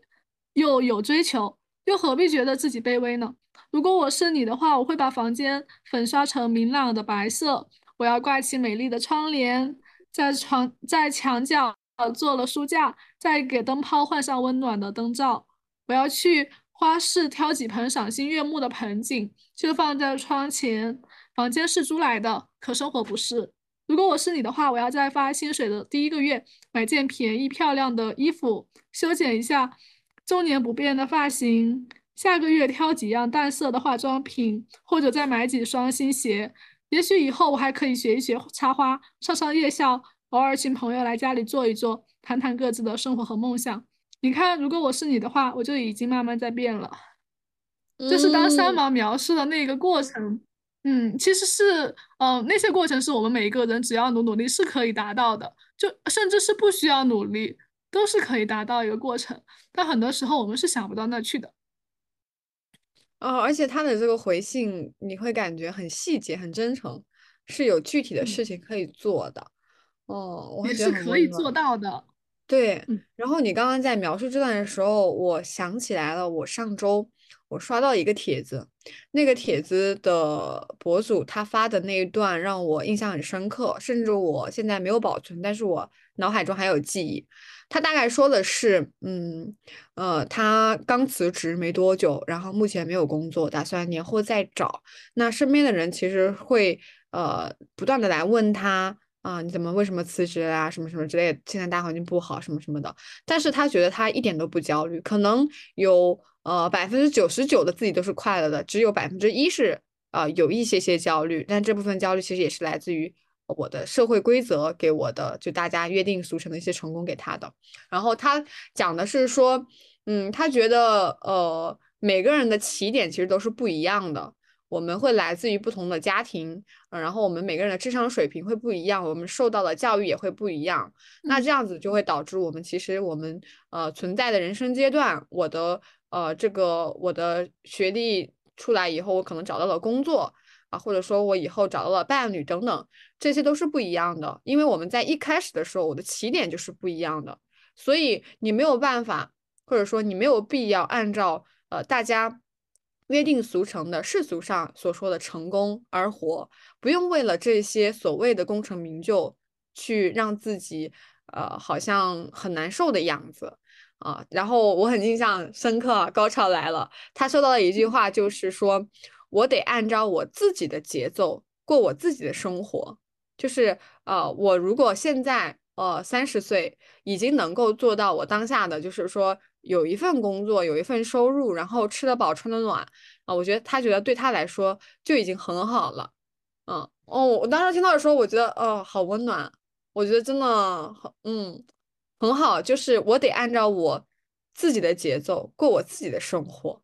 又有追求，又何必觉得自己卑微呢？如果我是你的话，我会把房间粉刷成明朗的白色。我要挂起美丽的窗帘，在床在墙角做了书架，再给灯泡换上温暖的灯罩。我要去。花市挑几盆赏心悦目的盆景，就放在窗前。房间是租来的，可生活不是。如果我是你的话，我要在发薪水的第一个月买件便宜漂亮的衣服，修剪一下中年不变的发型。下个月挑几样淡色的化妆品，或者再买几双新鞋。也许以后我还可以学一学插花，上上夜校，偶尔请朋友来家里坐一坐，谈谈各自的生活和梦想。你看，如果我是你的话，我就已经慢慢在变了。就是当三毛描述的那个过程，嗯，其实是，嗯，那些过程是我们每一个人只要努努力是可以达到的，就甚至是不需要努力都是可以达到一个过程。但很多时候我们是想不到那去的。哦，而且他的这个回信，你会感觉很细节、很真诚，是有具体的事情可以做的。哦，我也是可以做到的。对，然后你刚刚在描述这段的时候，我想起来了，我上周我刷到一个帖子，那个帖子的博主他发的那一段让我印象很深刻，甚至我现在没有保存，但是我脑海中还有记忆。他大概说的是，嗯，呃，他刚辞职没多久，然后目前没有工作，打算年后再找。那身边的人其实会呃不断的来问他。啊，你怎么为什么辞职啊？什么什么之类的，现在大环境不好，什么什么的。但是他觉得他一点都不焦虑，可能有呃百分之九十九的自己都是快乐的，只有百分之一是啊有一些些焦虑。但这部分焦虑其实也是来自于我的社会规则给我的，就大家约定俗成的一些成功给他的。然后他讲的是说，嗯，他觉得呃每个人的起点其实都是不一样的。我们会来自于不同的家庭，嗯，然后我们每个人的智商水平会不一样，我们受到的教育也会不一样。那这样子就会导致我们其实我们呃存在的人生阶段，我的呃这个我的学历出来以后，我可能找到了工作啊，或者说我以后找到了伴侣等等，这些都是不一样的。因为我们在一开始的时候，我的起点就是不一样的，所以你没有办法，或者说你没有必要按照呃大家约定俗成的世俗上所说的成功而活，不用为了这些所谓的功成名就去让自己呃好像很难受的样子。啊，然后我很印象深刻，高潮来了。他说到了一句话，就是说我得按照我自己的节奏过我自己的生活。就是呃，我如果现在呃三十岁，已经能够做到我当下的，就是说有一份工作，有一份收入，然后吃得饱，穿得暖啊，我觉得他觉得对他来说就已经很好了。嗯，哦，我当时听到的时候，我觉得哦，好温暖。我觉得真的很，嗯。很好，就是我得按照我自己的节奏过我自己的生活，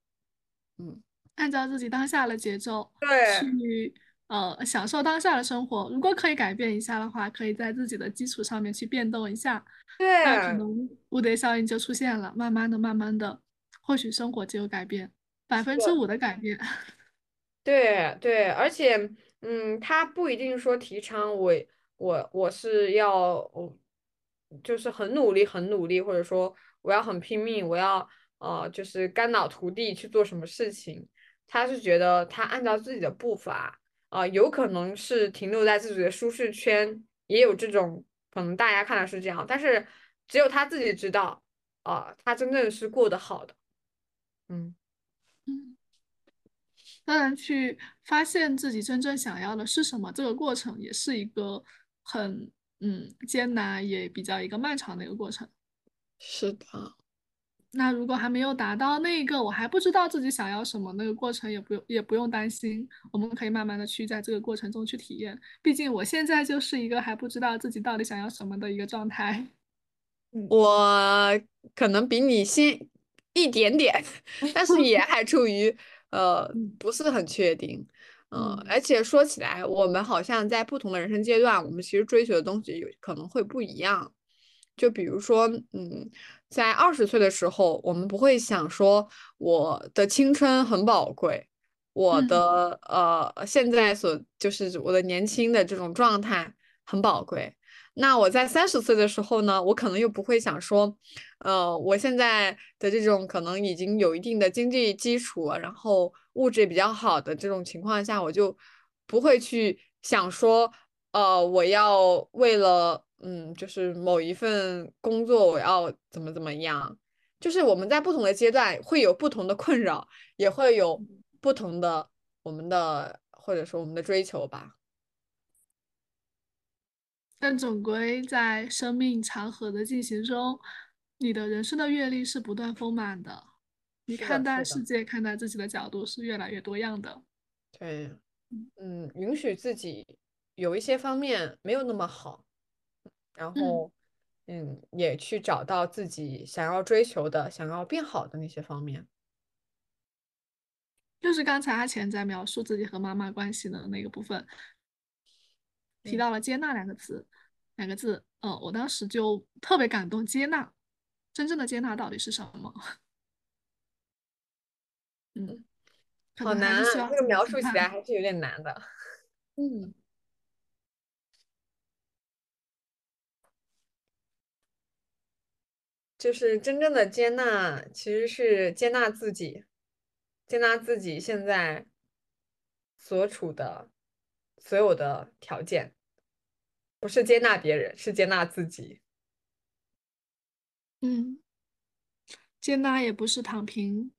嗯，按照自己当下的节奏，对，去呃享受当下的生活。如果可以改变一下的话，可以在自己的基础上面去变动一下，对，那可能蝴蝶效应就出现了。慢慢的、慢慢的，或许生活就有改变，百分之五的改变。对对，而且，嗯，他不一定说提倡我我我是要就是很努力，很努力，或者说我要很拼命，我要呃，就是肝脑涂地去做什么事情。他是觉得他按照自己的步伐啊，有可能是停留在自己的舒适圈，也有这种可能，大家看的是这样，但是只有他自己知道啊，他真正是过得好的。嗯嗯，当然，去发现自己真正想要的是什么，这个过程也是一个很。嗯，艰难也比较一个漫长的一个过程。是的，那如果还没有达到那个，我还不知道自己想要什么，那个过程也不用也不用担心，我们可以慢慢的去在这个过程中去体验。毕竟我现在就是一个还不知道自己到底想要什么的一个状态。我可能比你先一点点，但是也还处于呃不是很确定。嗯，而且说起来，我们好像在不同的人生阶段，我们其实追求的东西有可能会不一样。就比如说，嗯，在二十岁的时候，我们不会想说我的青春很宝贵，我的呃现在所就是我的年轻的这种状态很宝贵。那我在三十岁的时候呢，我可能又不会想说，呃，我现在的这种可能已经有一定的经济基础，然后物质比较好的这种情况下，我就不会去想说，呃，我要为了，嗯，就是某一份工作，我要怎么怎么样。就是我们在不同的阶段会有不同的困扰，也会有不同的我们的或者说我们的追求吧。但总归在生命长河的进行中，你的人生的阅历是不断丰满的，你看待世界、看待自己的角度是越来越多样的。对，嗯，允许自己有一些方面没有那么好，然后，嗯，也去找到自己想要追求的、想要变好的那些方面。就是刚才阿钱在描述自己和妈妈关系的那个部分。提到了接纳两个词，两个字，嗯，我当时就特别感动。接纳，真正的接纳到底是什么？嗯，好难啊，这个描述起来还是有点难的。嗯，就是真正的接纳，其实是接纳自己，接纳自己现在所处的。所有的条件，不是接纳别人，是接纳自己。嗯，接纳也不是躺平，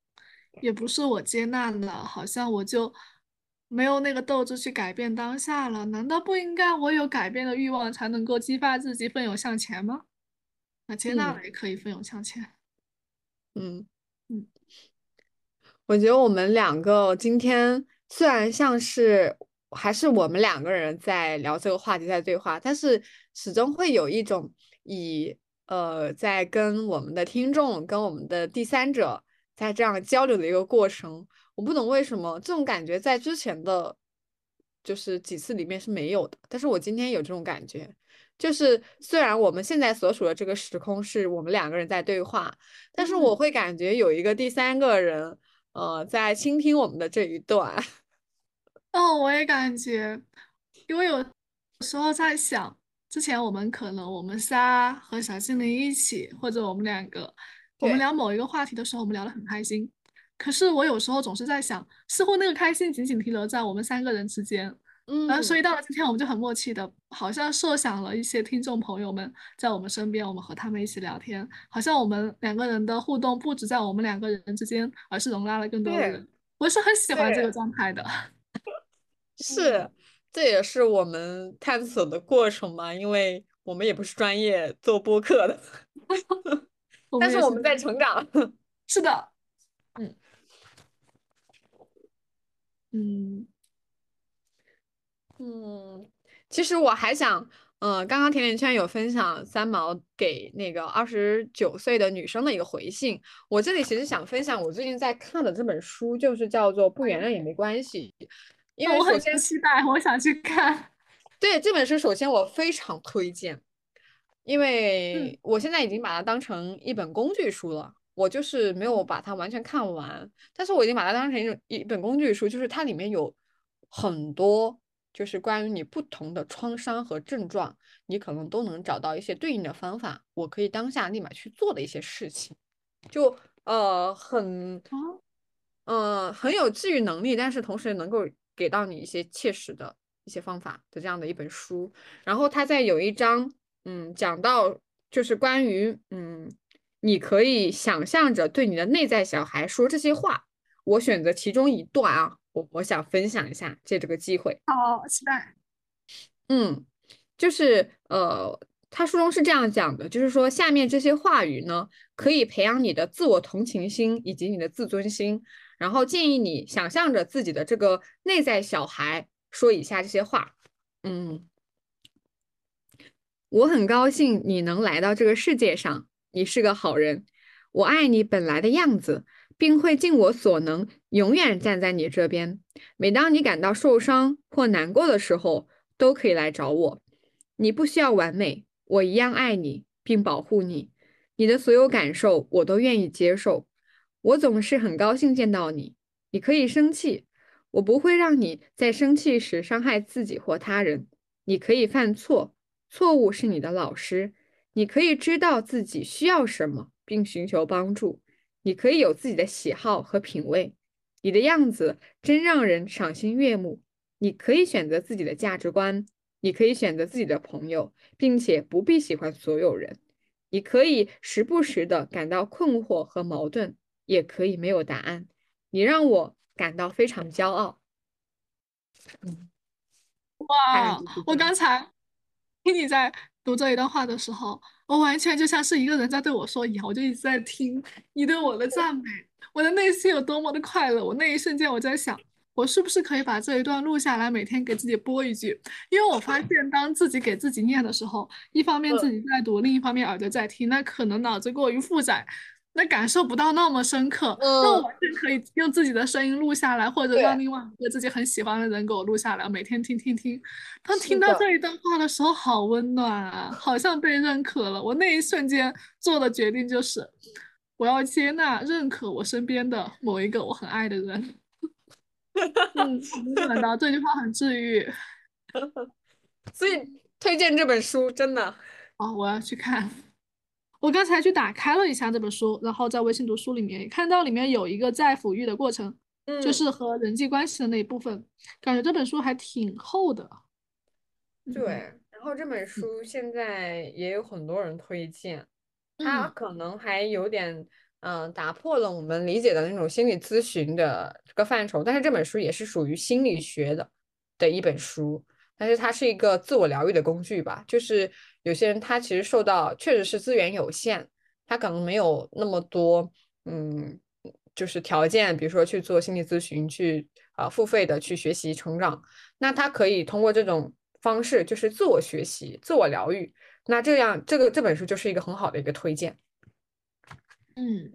也不是我接纳了，好像我就没有那个斗志去改变当下了。难道不应该我有改变的欲望，才能够激发自己奋勇向前吗？那接纳了也可以奋勇向前。嗯嗯，我觉得我们两个今天虽然像是。还是我们两个人在聊这个话题，在对话，但是始终会有一种以呃，在跟我们的听众、跟我们的第三者在这样交流的一个过程。我不懂为什么这种感觉在之前的，就是几次里面是没有的，但是我今天有这种感觉，就是虽然我们现在所处的这个时空是我们两个人在对话，但是我会感觉有一个第三个人。呃在倾听我们的这一段。哦，我也感觉，因为有时候在想，之前我们可能我们仨和小精灵一起，或者我们两个，我们聊某一个话题的时候，我们聊得很开心。可是我有时候总是在想，似乎那个开心仅仅停留在我们三个人之间。嗯，然后所以到了今天，我们就很默契的，好像设想了一些听众朋友们在我们身边，我们和他们一起聊天，好像我们两个人的互动不止在我们两个人之间，而是容纳了更多的人。我是很喜欢这个状态的。是，这也是我们探索的过程嘛，因为我们也不是专业做播客的，但是我们在成长。是的，嗯，嗯。嗯，其实我还想，嗯，刚刚甜甜圈有分享三毛给那个二十九岁的女生的一个回信，我这里其实想分享我最近在看的这本书，就是叫做《不原谅也没关系》，因为我很期待，我想去看。对这本书，首先我非常推荐，因为我现在已经把它当成一本工具书了，我就是没有把它完全看完，但是我已经把它当成一种一本工具书，就是它里面有很多。就是关于你不同的创伤和症状，你可能都能找到一些对应的方法，我可以当下立马去做的一些事情，就呃很，呃很有治愈能力，但是同时能够给到你一些切实的一些方法的这样的一本书。然后他在有一章，嗯，讲到就是关于嗯，你可以想象着对你的内在小孩说这些话，我选择其中一段啊。我我想分享一下，借这个机会。好，期待。嗯，就是呃，他书中是这样讲的，就是说下面这些话语呢，可以培养你的自我同情心以及你的自尊心。然后建议你想象着自己的这个内在小孩说以下这些话。嗯，我很高兴你能来到这个世界上，你是个好人，我爱你本来的样子。并会尽我所能，永远站在你这边。每当你感到受伤或难过的时候，都可以来找我。你不需要完美，我一样爱你并保护你。你的所有感受，我都愿意接受。我总是很高兴见到你。你可以生气，我不会让你在生气时伤害自己或他人。你可以犯错，错误是你的老师。你可以知道自己需要什么，并寻求帮助。你可以有自己的喜好和品味，你的样子真让人赏心悦目。你可以选择自己的价值观，你可以选择自己的朋友，并且不必喜欢所有人。你可以时不时的感到困惑和矛盾，也可以没有答案。你让我感到非常骄傲。嗯，哇，我刚才听你在读这一段话的时候。我完全就像是一个人在对我说一样，我就一直在听你对我的赞美，我的内心有多么的快乐。我那一瞬间我在想，我是不是可以把这一段录下来，每天给自己播一句？因为我发现，当自己给自己念的时候，一方面自己在读，另一方面耳朵在听，那可能脑子过于负载。那感受不到那么深刻，那我完全可以用自己的声音录下来，或者让另外一个自己很喜欢的人给我录下来，每天听听听。当听到这一段话的时候，好温暖啊，好像被认可了。我那一瞬间做的决定就是，我要接纳、认可我身边的某一个我很爱的人。嗯，温暖到这句话很治愈，所以推荐这本书，真的。哦，我要去看。我刚才去打开了一下这本书，然后在微信读书里面也看到里面有一个在抚育的过程，就是和人际关系的那一部分，感觉这本书还挺厚的。对，然后这本书现在也有很多人推荐，它可能还有点嗯打破了我们理解的那种心理咨询的这个范畴，但是这本书也是属于心理学的的一本书，但是它是一个自我疗愈的工具吧，就是。有些人他其实受到确实是资源有限，他可能没有那么多，嗯，就是条件，比如说去做心理咨询，去啊付费的去学习成长，那他可以通过这种方式，就是自我学习、自我疗愈。那这样，这个这本书就是一个很好的一个推荐。嗯，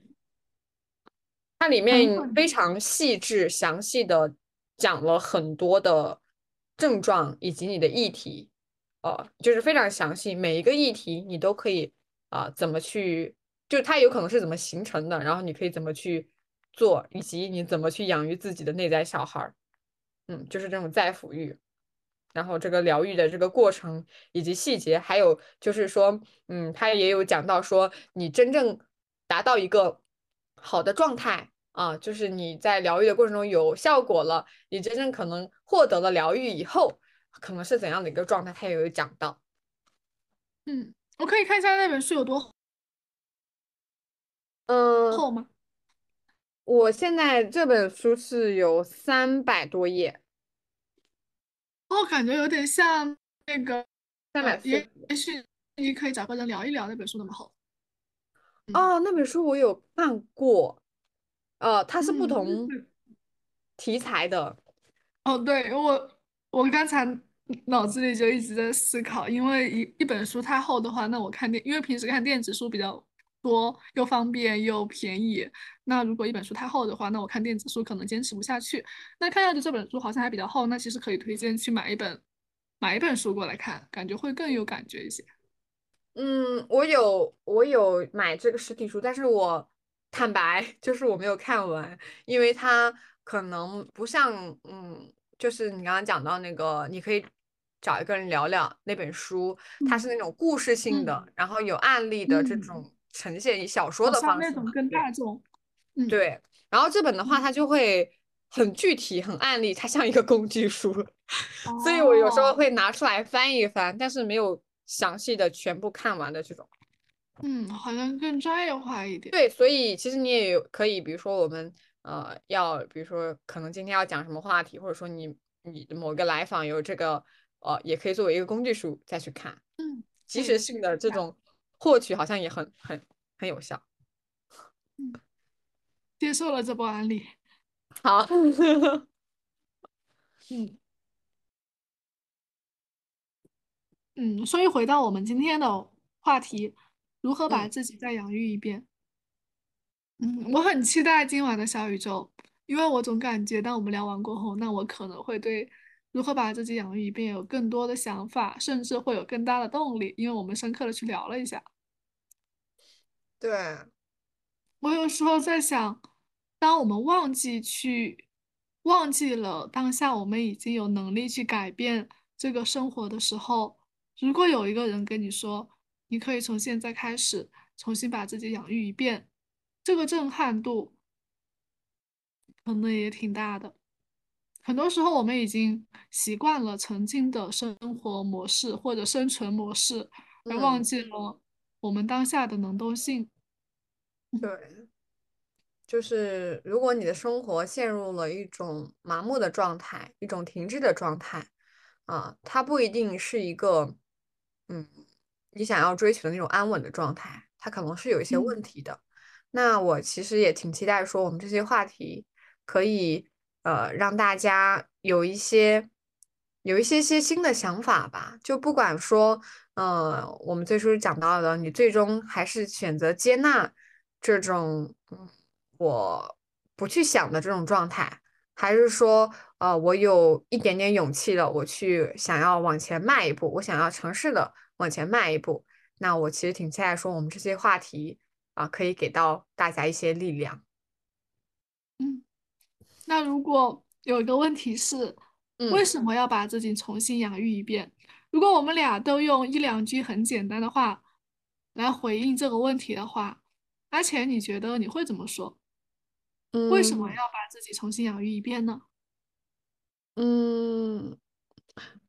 它里面非常细致、详细的讲了很多的症状以及你的议题。呃，就是非常详细，每一个议题你都可以啊，怎么去，就它有可能是怎么形成的，然后你可以怎么去做，以及你怎么去养育自己的内在小孩儿。嗯，就是这种再抚育，然后这个疗愈的这个过程以及细节，还有就是说，嗯，他也有讲到说，你真正达到一个好的状态啊，就是你在疗愈的过程中有效果了，你真正可能获得了疗愈以后，可能是怎样的一个状态，他也有讲到。嗯，我可以看一下那本书有多厚，嗯，厚吗？我现在这本书是有三百多页，哦，感觉有点像那个，三百也也许你可以找个人聊一聊那本书那么厚。哦，那本书我有看过，呃，它是不嗯同题材的。哦，对，我我刚才脑子里就一直在思考，因为一一本书太厚的话，那我看电，因为平时看电子书比较多，又方便又便宜。那如果一本书太厚的话，那我看电子书可能坚持不下去。那看下去这本书好像还比较厚，那其实可以推荐去买一本买一本书过来看，感觉会更有感觉一些。嗯，我有我有买这个实体书，但是我坦白就是我没有看完，因为它可能不像，嗯，就是你刚刚讲到那个，你可以找一个人聊聊那本书，它是那种故事性的，然后有案例的这嗯种呈现，以小说的方式嘛，那种更对大众。嗯，对。然后这本的话，它就会很具体、很案例，它像一个工具书，所以我有时候哦会拿出来翻一翻，但是没有详细的全部看完的这种。嗯，好像更专业化一点。对，所以其实你也有可以，比如说我们呃要，比如说可能今天要讲什么话题，或者说你你某个来访有这个呃，也可以作为一个工具书再去看，嗯，及时性的这种获取好像也很很很有效。嗯接受了这波案例。好，嗯嗯，所以回到我们今天的话题，如何把嗯自己再养育一遍？嗯，我很期待今晚的小宇宙，因为我总感觉当我们聊完过后，那我可能会对如何把自己养育一遍有更多的想法，甚至会有更大的动力，因为我们深刻的去聊了一下。对，我有时候在想，当我们忘记去，忘记了当下我们已经有能力去改变这个生活的时候，如果有一个人跟你说，你可以从现在开始重新把自己养育一遍，这个震撼度可能也挺大的。很多时候，我们已经习惯了曾经的生活模式或者生存模式，而忘嗯记了我们当下的能动性。对，就是如果你的生活陷入了一种麻木的状态，一种停滞的状态，啊，它不一定是一个，嗯，你想要追求的那种安稳的状态，它可能是有一些问嗯题的。那我其实也挺期待说，我们这些话题可以，呃，让大家有一些，有一些些新的想法吧。就不管说，呃，我们最初讲到的，你最终还是选择接纳这种，我不去想的这种状态。还是说，呃，我有一点点勇气了，我去想要往前迈一步，我想要尝试的往前迈一步。那我其实挺期待说，我们这些话题啊，可以给到大家一些力量。嗯，那如果有一个问题是，为嗯什么要把自己重新养育一遍？如果我们俩都用一两句很简单的话来回应这个问题的话，阿钱，你觉得你会怎么说？为什么嗯要把自己重新养育一遍呢？嗯，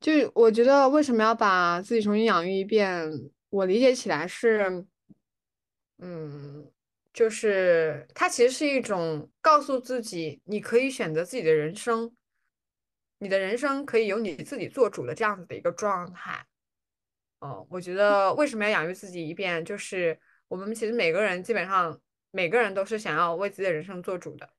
就我觉得为什么要把自己重新养育一遍？我理解起来是，嗯，就是它其实是一种告诉自己，你可以选择自己的人生，你的人生可以由你自己做主的这样子的一个状态。哦，我觉得为什么要养育自己一遍，就是我们其实每个人基本上每个人都是想要为自己的人生做主的。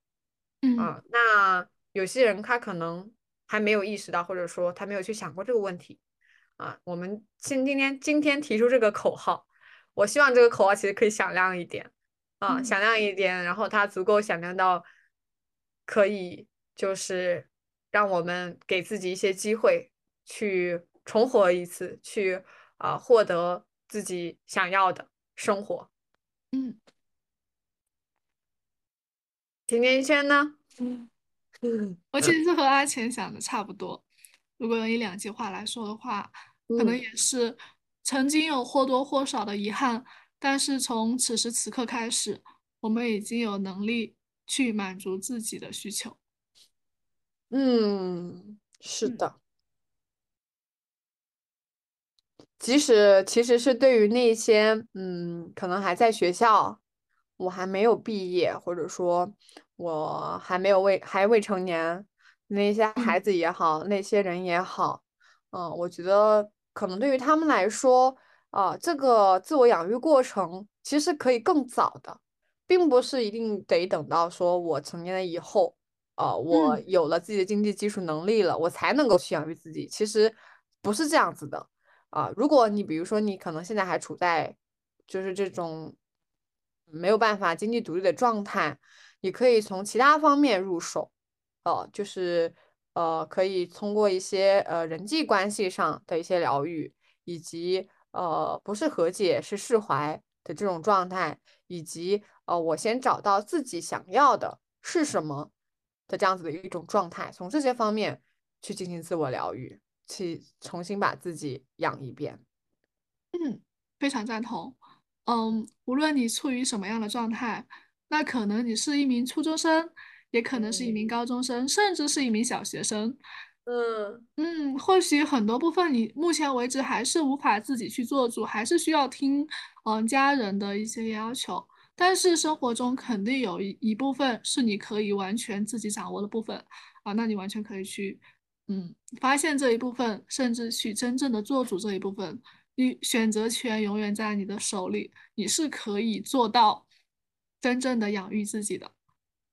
嗯啊，那有些人他可能还没有意识到，或者说他没有去想过这个问题啊。我们今今天今天提出这个口号，我希望这个口号其实可以响亮一点啊，嗯响亮一点，然后它足够响亮到可以就是让我们给自己一些机会去重活一次，去啊获得自己想要的生活。嗯甜甜圈呢？嗯我其实和阿钱想的差不多。如果用一两句话来说的话，可能也是曾经有或多或少的遗憾，但是从此时此刻开始，我们已经有能力去满足自己的需求。嗯，是的。即使其实是对于那些嗯，可能还在学校，我还没有毕业，或者说我还没有未还未成年。那些孩子也好，那些人也好，嗯，我觉得可能对于他们来说，啊，这个自我养育过程其实可以更早的，并不是一定得等到说我成年了以后，呃，我有了自己的经济基础能力了，我才能够去养育自己。其实不是这样子的，啊，如果你比如说你可能现在还处在就是这种没有办法经济独立的状态，你可以从其他方面入手。呃，就是呃，可以通过一些呃人际关系上的一些疗愈，以及呃不是和解是释怀的这种状态，以及呃我先找到自己想要的是什么的这样子的一种状态，从这些方面去进行自我疗愈，去重新把自己养一遍。嗯，非常赞同。嗯，无论你处于什么样的状态，那可能你是一名初中生。也可能是一名高中生，甚至是一名小学生。嗯嗯，或许很多部分你目前为止还是无法自己去做主，还是需要听嗯家人的一些要求。但是生活中肯定有一一部分是你可以完全自己掌握的部分啊，那你完全可以去嗯发现这一部分，甚至去真正的做主这一部分。你选择权永远在你的手里，你是可以做到真正的养育自己的。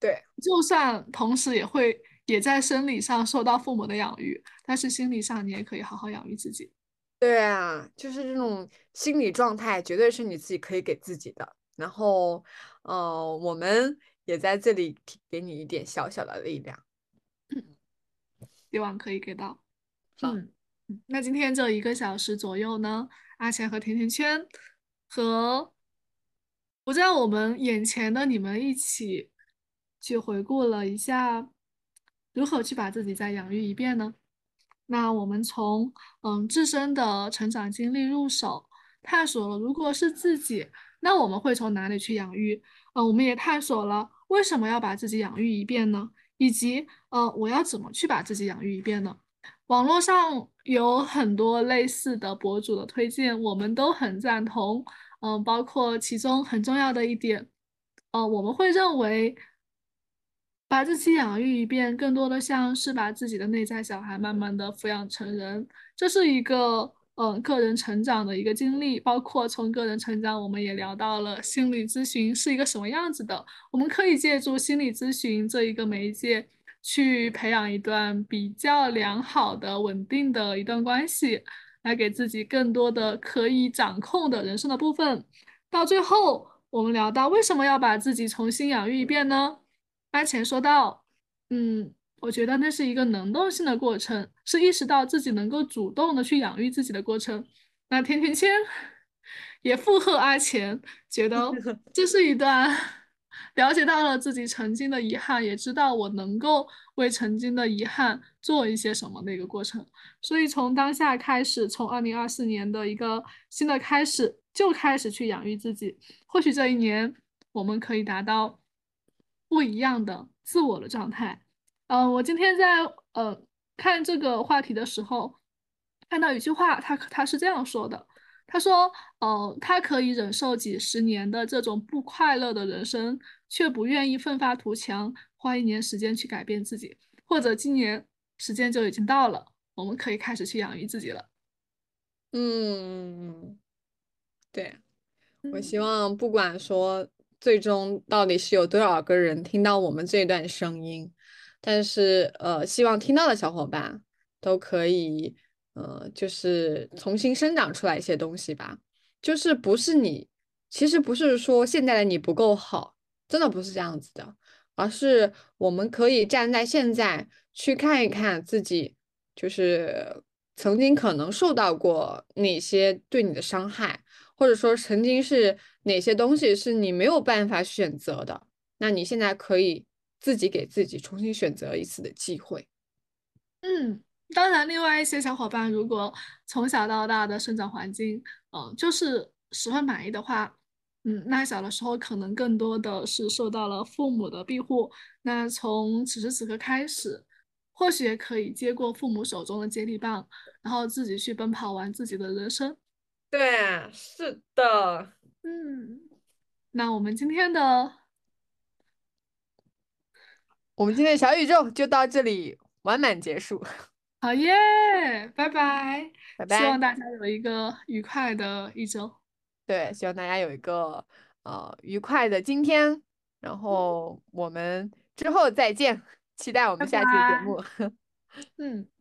对，就算同时也会也在生理上受到父母的养育，但是心理上你也可以好好养育自己。对啊，就是这种心理状态，绝对是你自己可以给自己的。然后，呃，我们也在这里给你一点小小的力量，希望可以给到。嗯，那今天这一个小时左右呢，阿钱和甜甜圈和不在我们眼前的你们一起。去回顾了一下，如何去把自己再养育一遍呢？那我们从嗯自身的成长经历入手，探索了如果是自己，那我们会从哪里去养育？呃，我们也探索了为什么要把自己养育一遍呢？以及呃，我要怎么去把自己养育一遍呢？网络上有很多类似的博主的推荐，我们都很赞同。嗯，包括其中很重要的一点，呃，我们会认为。把自己养育一遍，更多的像是把自己的内在小孩慢慢的抚养成人，这是一个嗯个人成长的一个经历。包括从个人成长，我们也聊到了心理咨询是一个什么样子的。我们可以借助心理咨询这一个媒介，去培养一段比较良好的、稳定的一段关系，来给自己更多的可以掌控的人生的部分。到最后，我们聊到为什么要把自己重新养育一遍呢？阿钱说到：“嗯，我觉得那是一个能动性的过程，是意识到自己能够主动的去养育自己的过程。”那甜甜圈也附和阿钱，觉得 这是一段了解到了自己曾经的遗憾，也知道我能够为曾经的遗憾做一些什么的一个过程。所以从当下开始，从二零二四年的一个新的开始，就开始去养育自己。或许这一年我们可以达到。不一样的自我的状态，嗯，我今天在呃看这个话题的时候，看到一句话，他他是这样说的，他说，呃，他可以忍受几十年的这种不快乐的人生，却不愿意奋发图强，花一年时间去改变自己，或者今年时间就已经到了，我们可以开始去养育自己了。嗯，对，我希望不管说。最终到底是有多少个人听到我们这段声音？但是呃，希望听到的小伙伴都可以呃，就是重新生长出来一些东西吧。就是不是你，其实不是说现在的你不够好，真的不是这样子的，而是我们可以站在现在去看一看自己，就是曾经可能受到过哪些对你的伤害。或者说，曾经是哪些东西是你没有办法选择的？那你现在可以自己给自己重新选择一次的机会。嗯，当然，另外一些小伙伴如果从小到大的生长环境，嗯，就是十分满意的话，嗯，那小的时候可能更多的是受到了父母的庇护，那从此时此刻开始，或许也可以接过父母手中的接力棒，然后自己去奔跑完自己的人生。对，是的，嗯，那我们今天的，我们今天的小宇宙就到这里完满结束。好耶，拜拜，拜拜。希望大家有一个愉快的一周。对，希望大家有一个呃愉快的今天，然后我们之后再见，期待我们下期节目。嗯。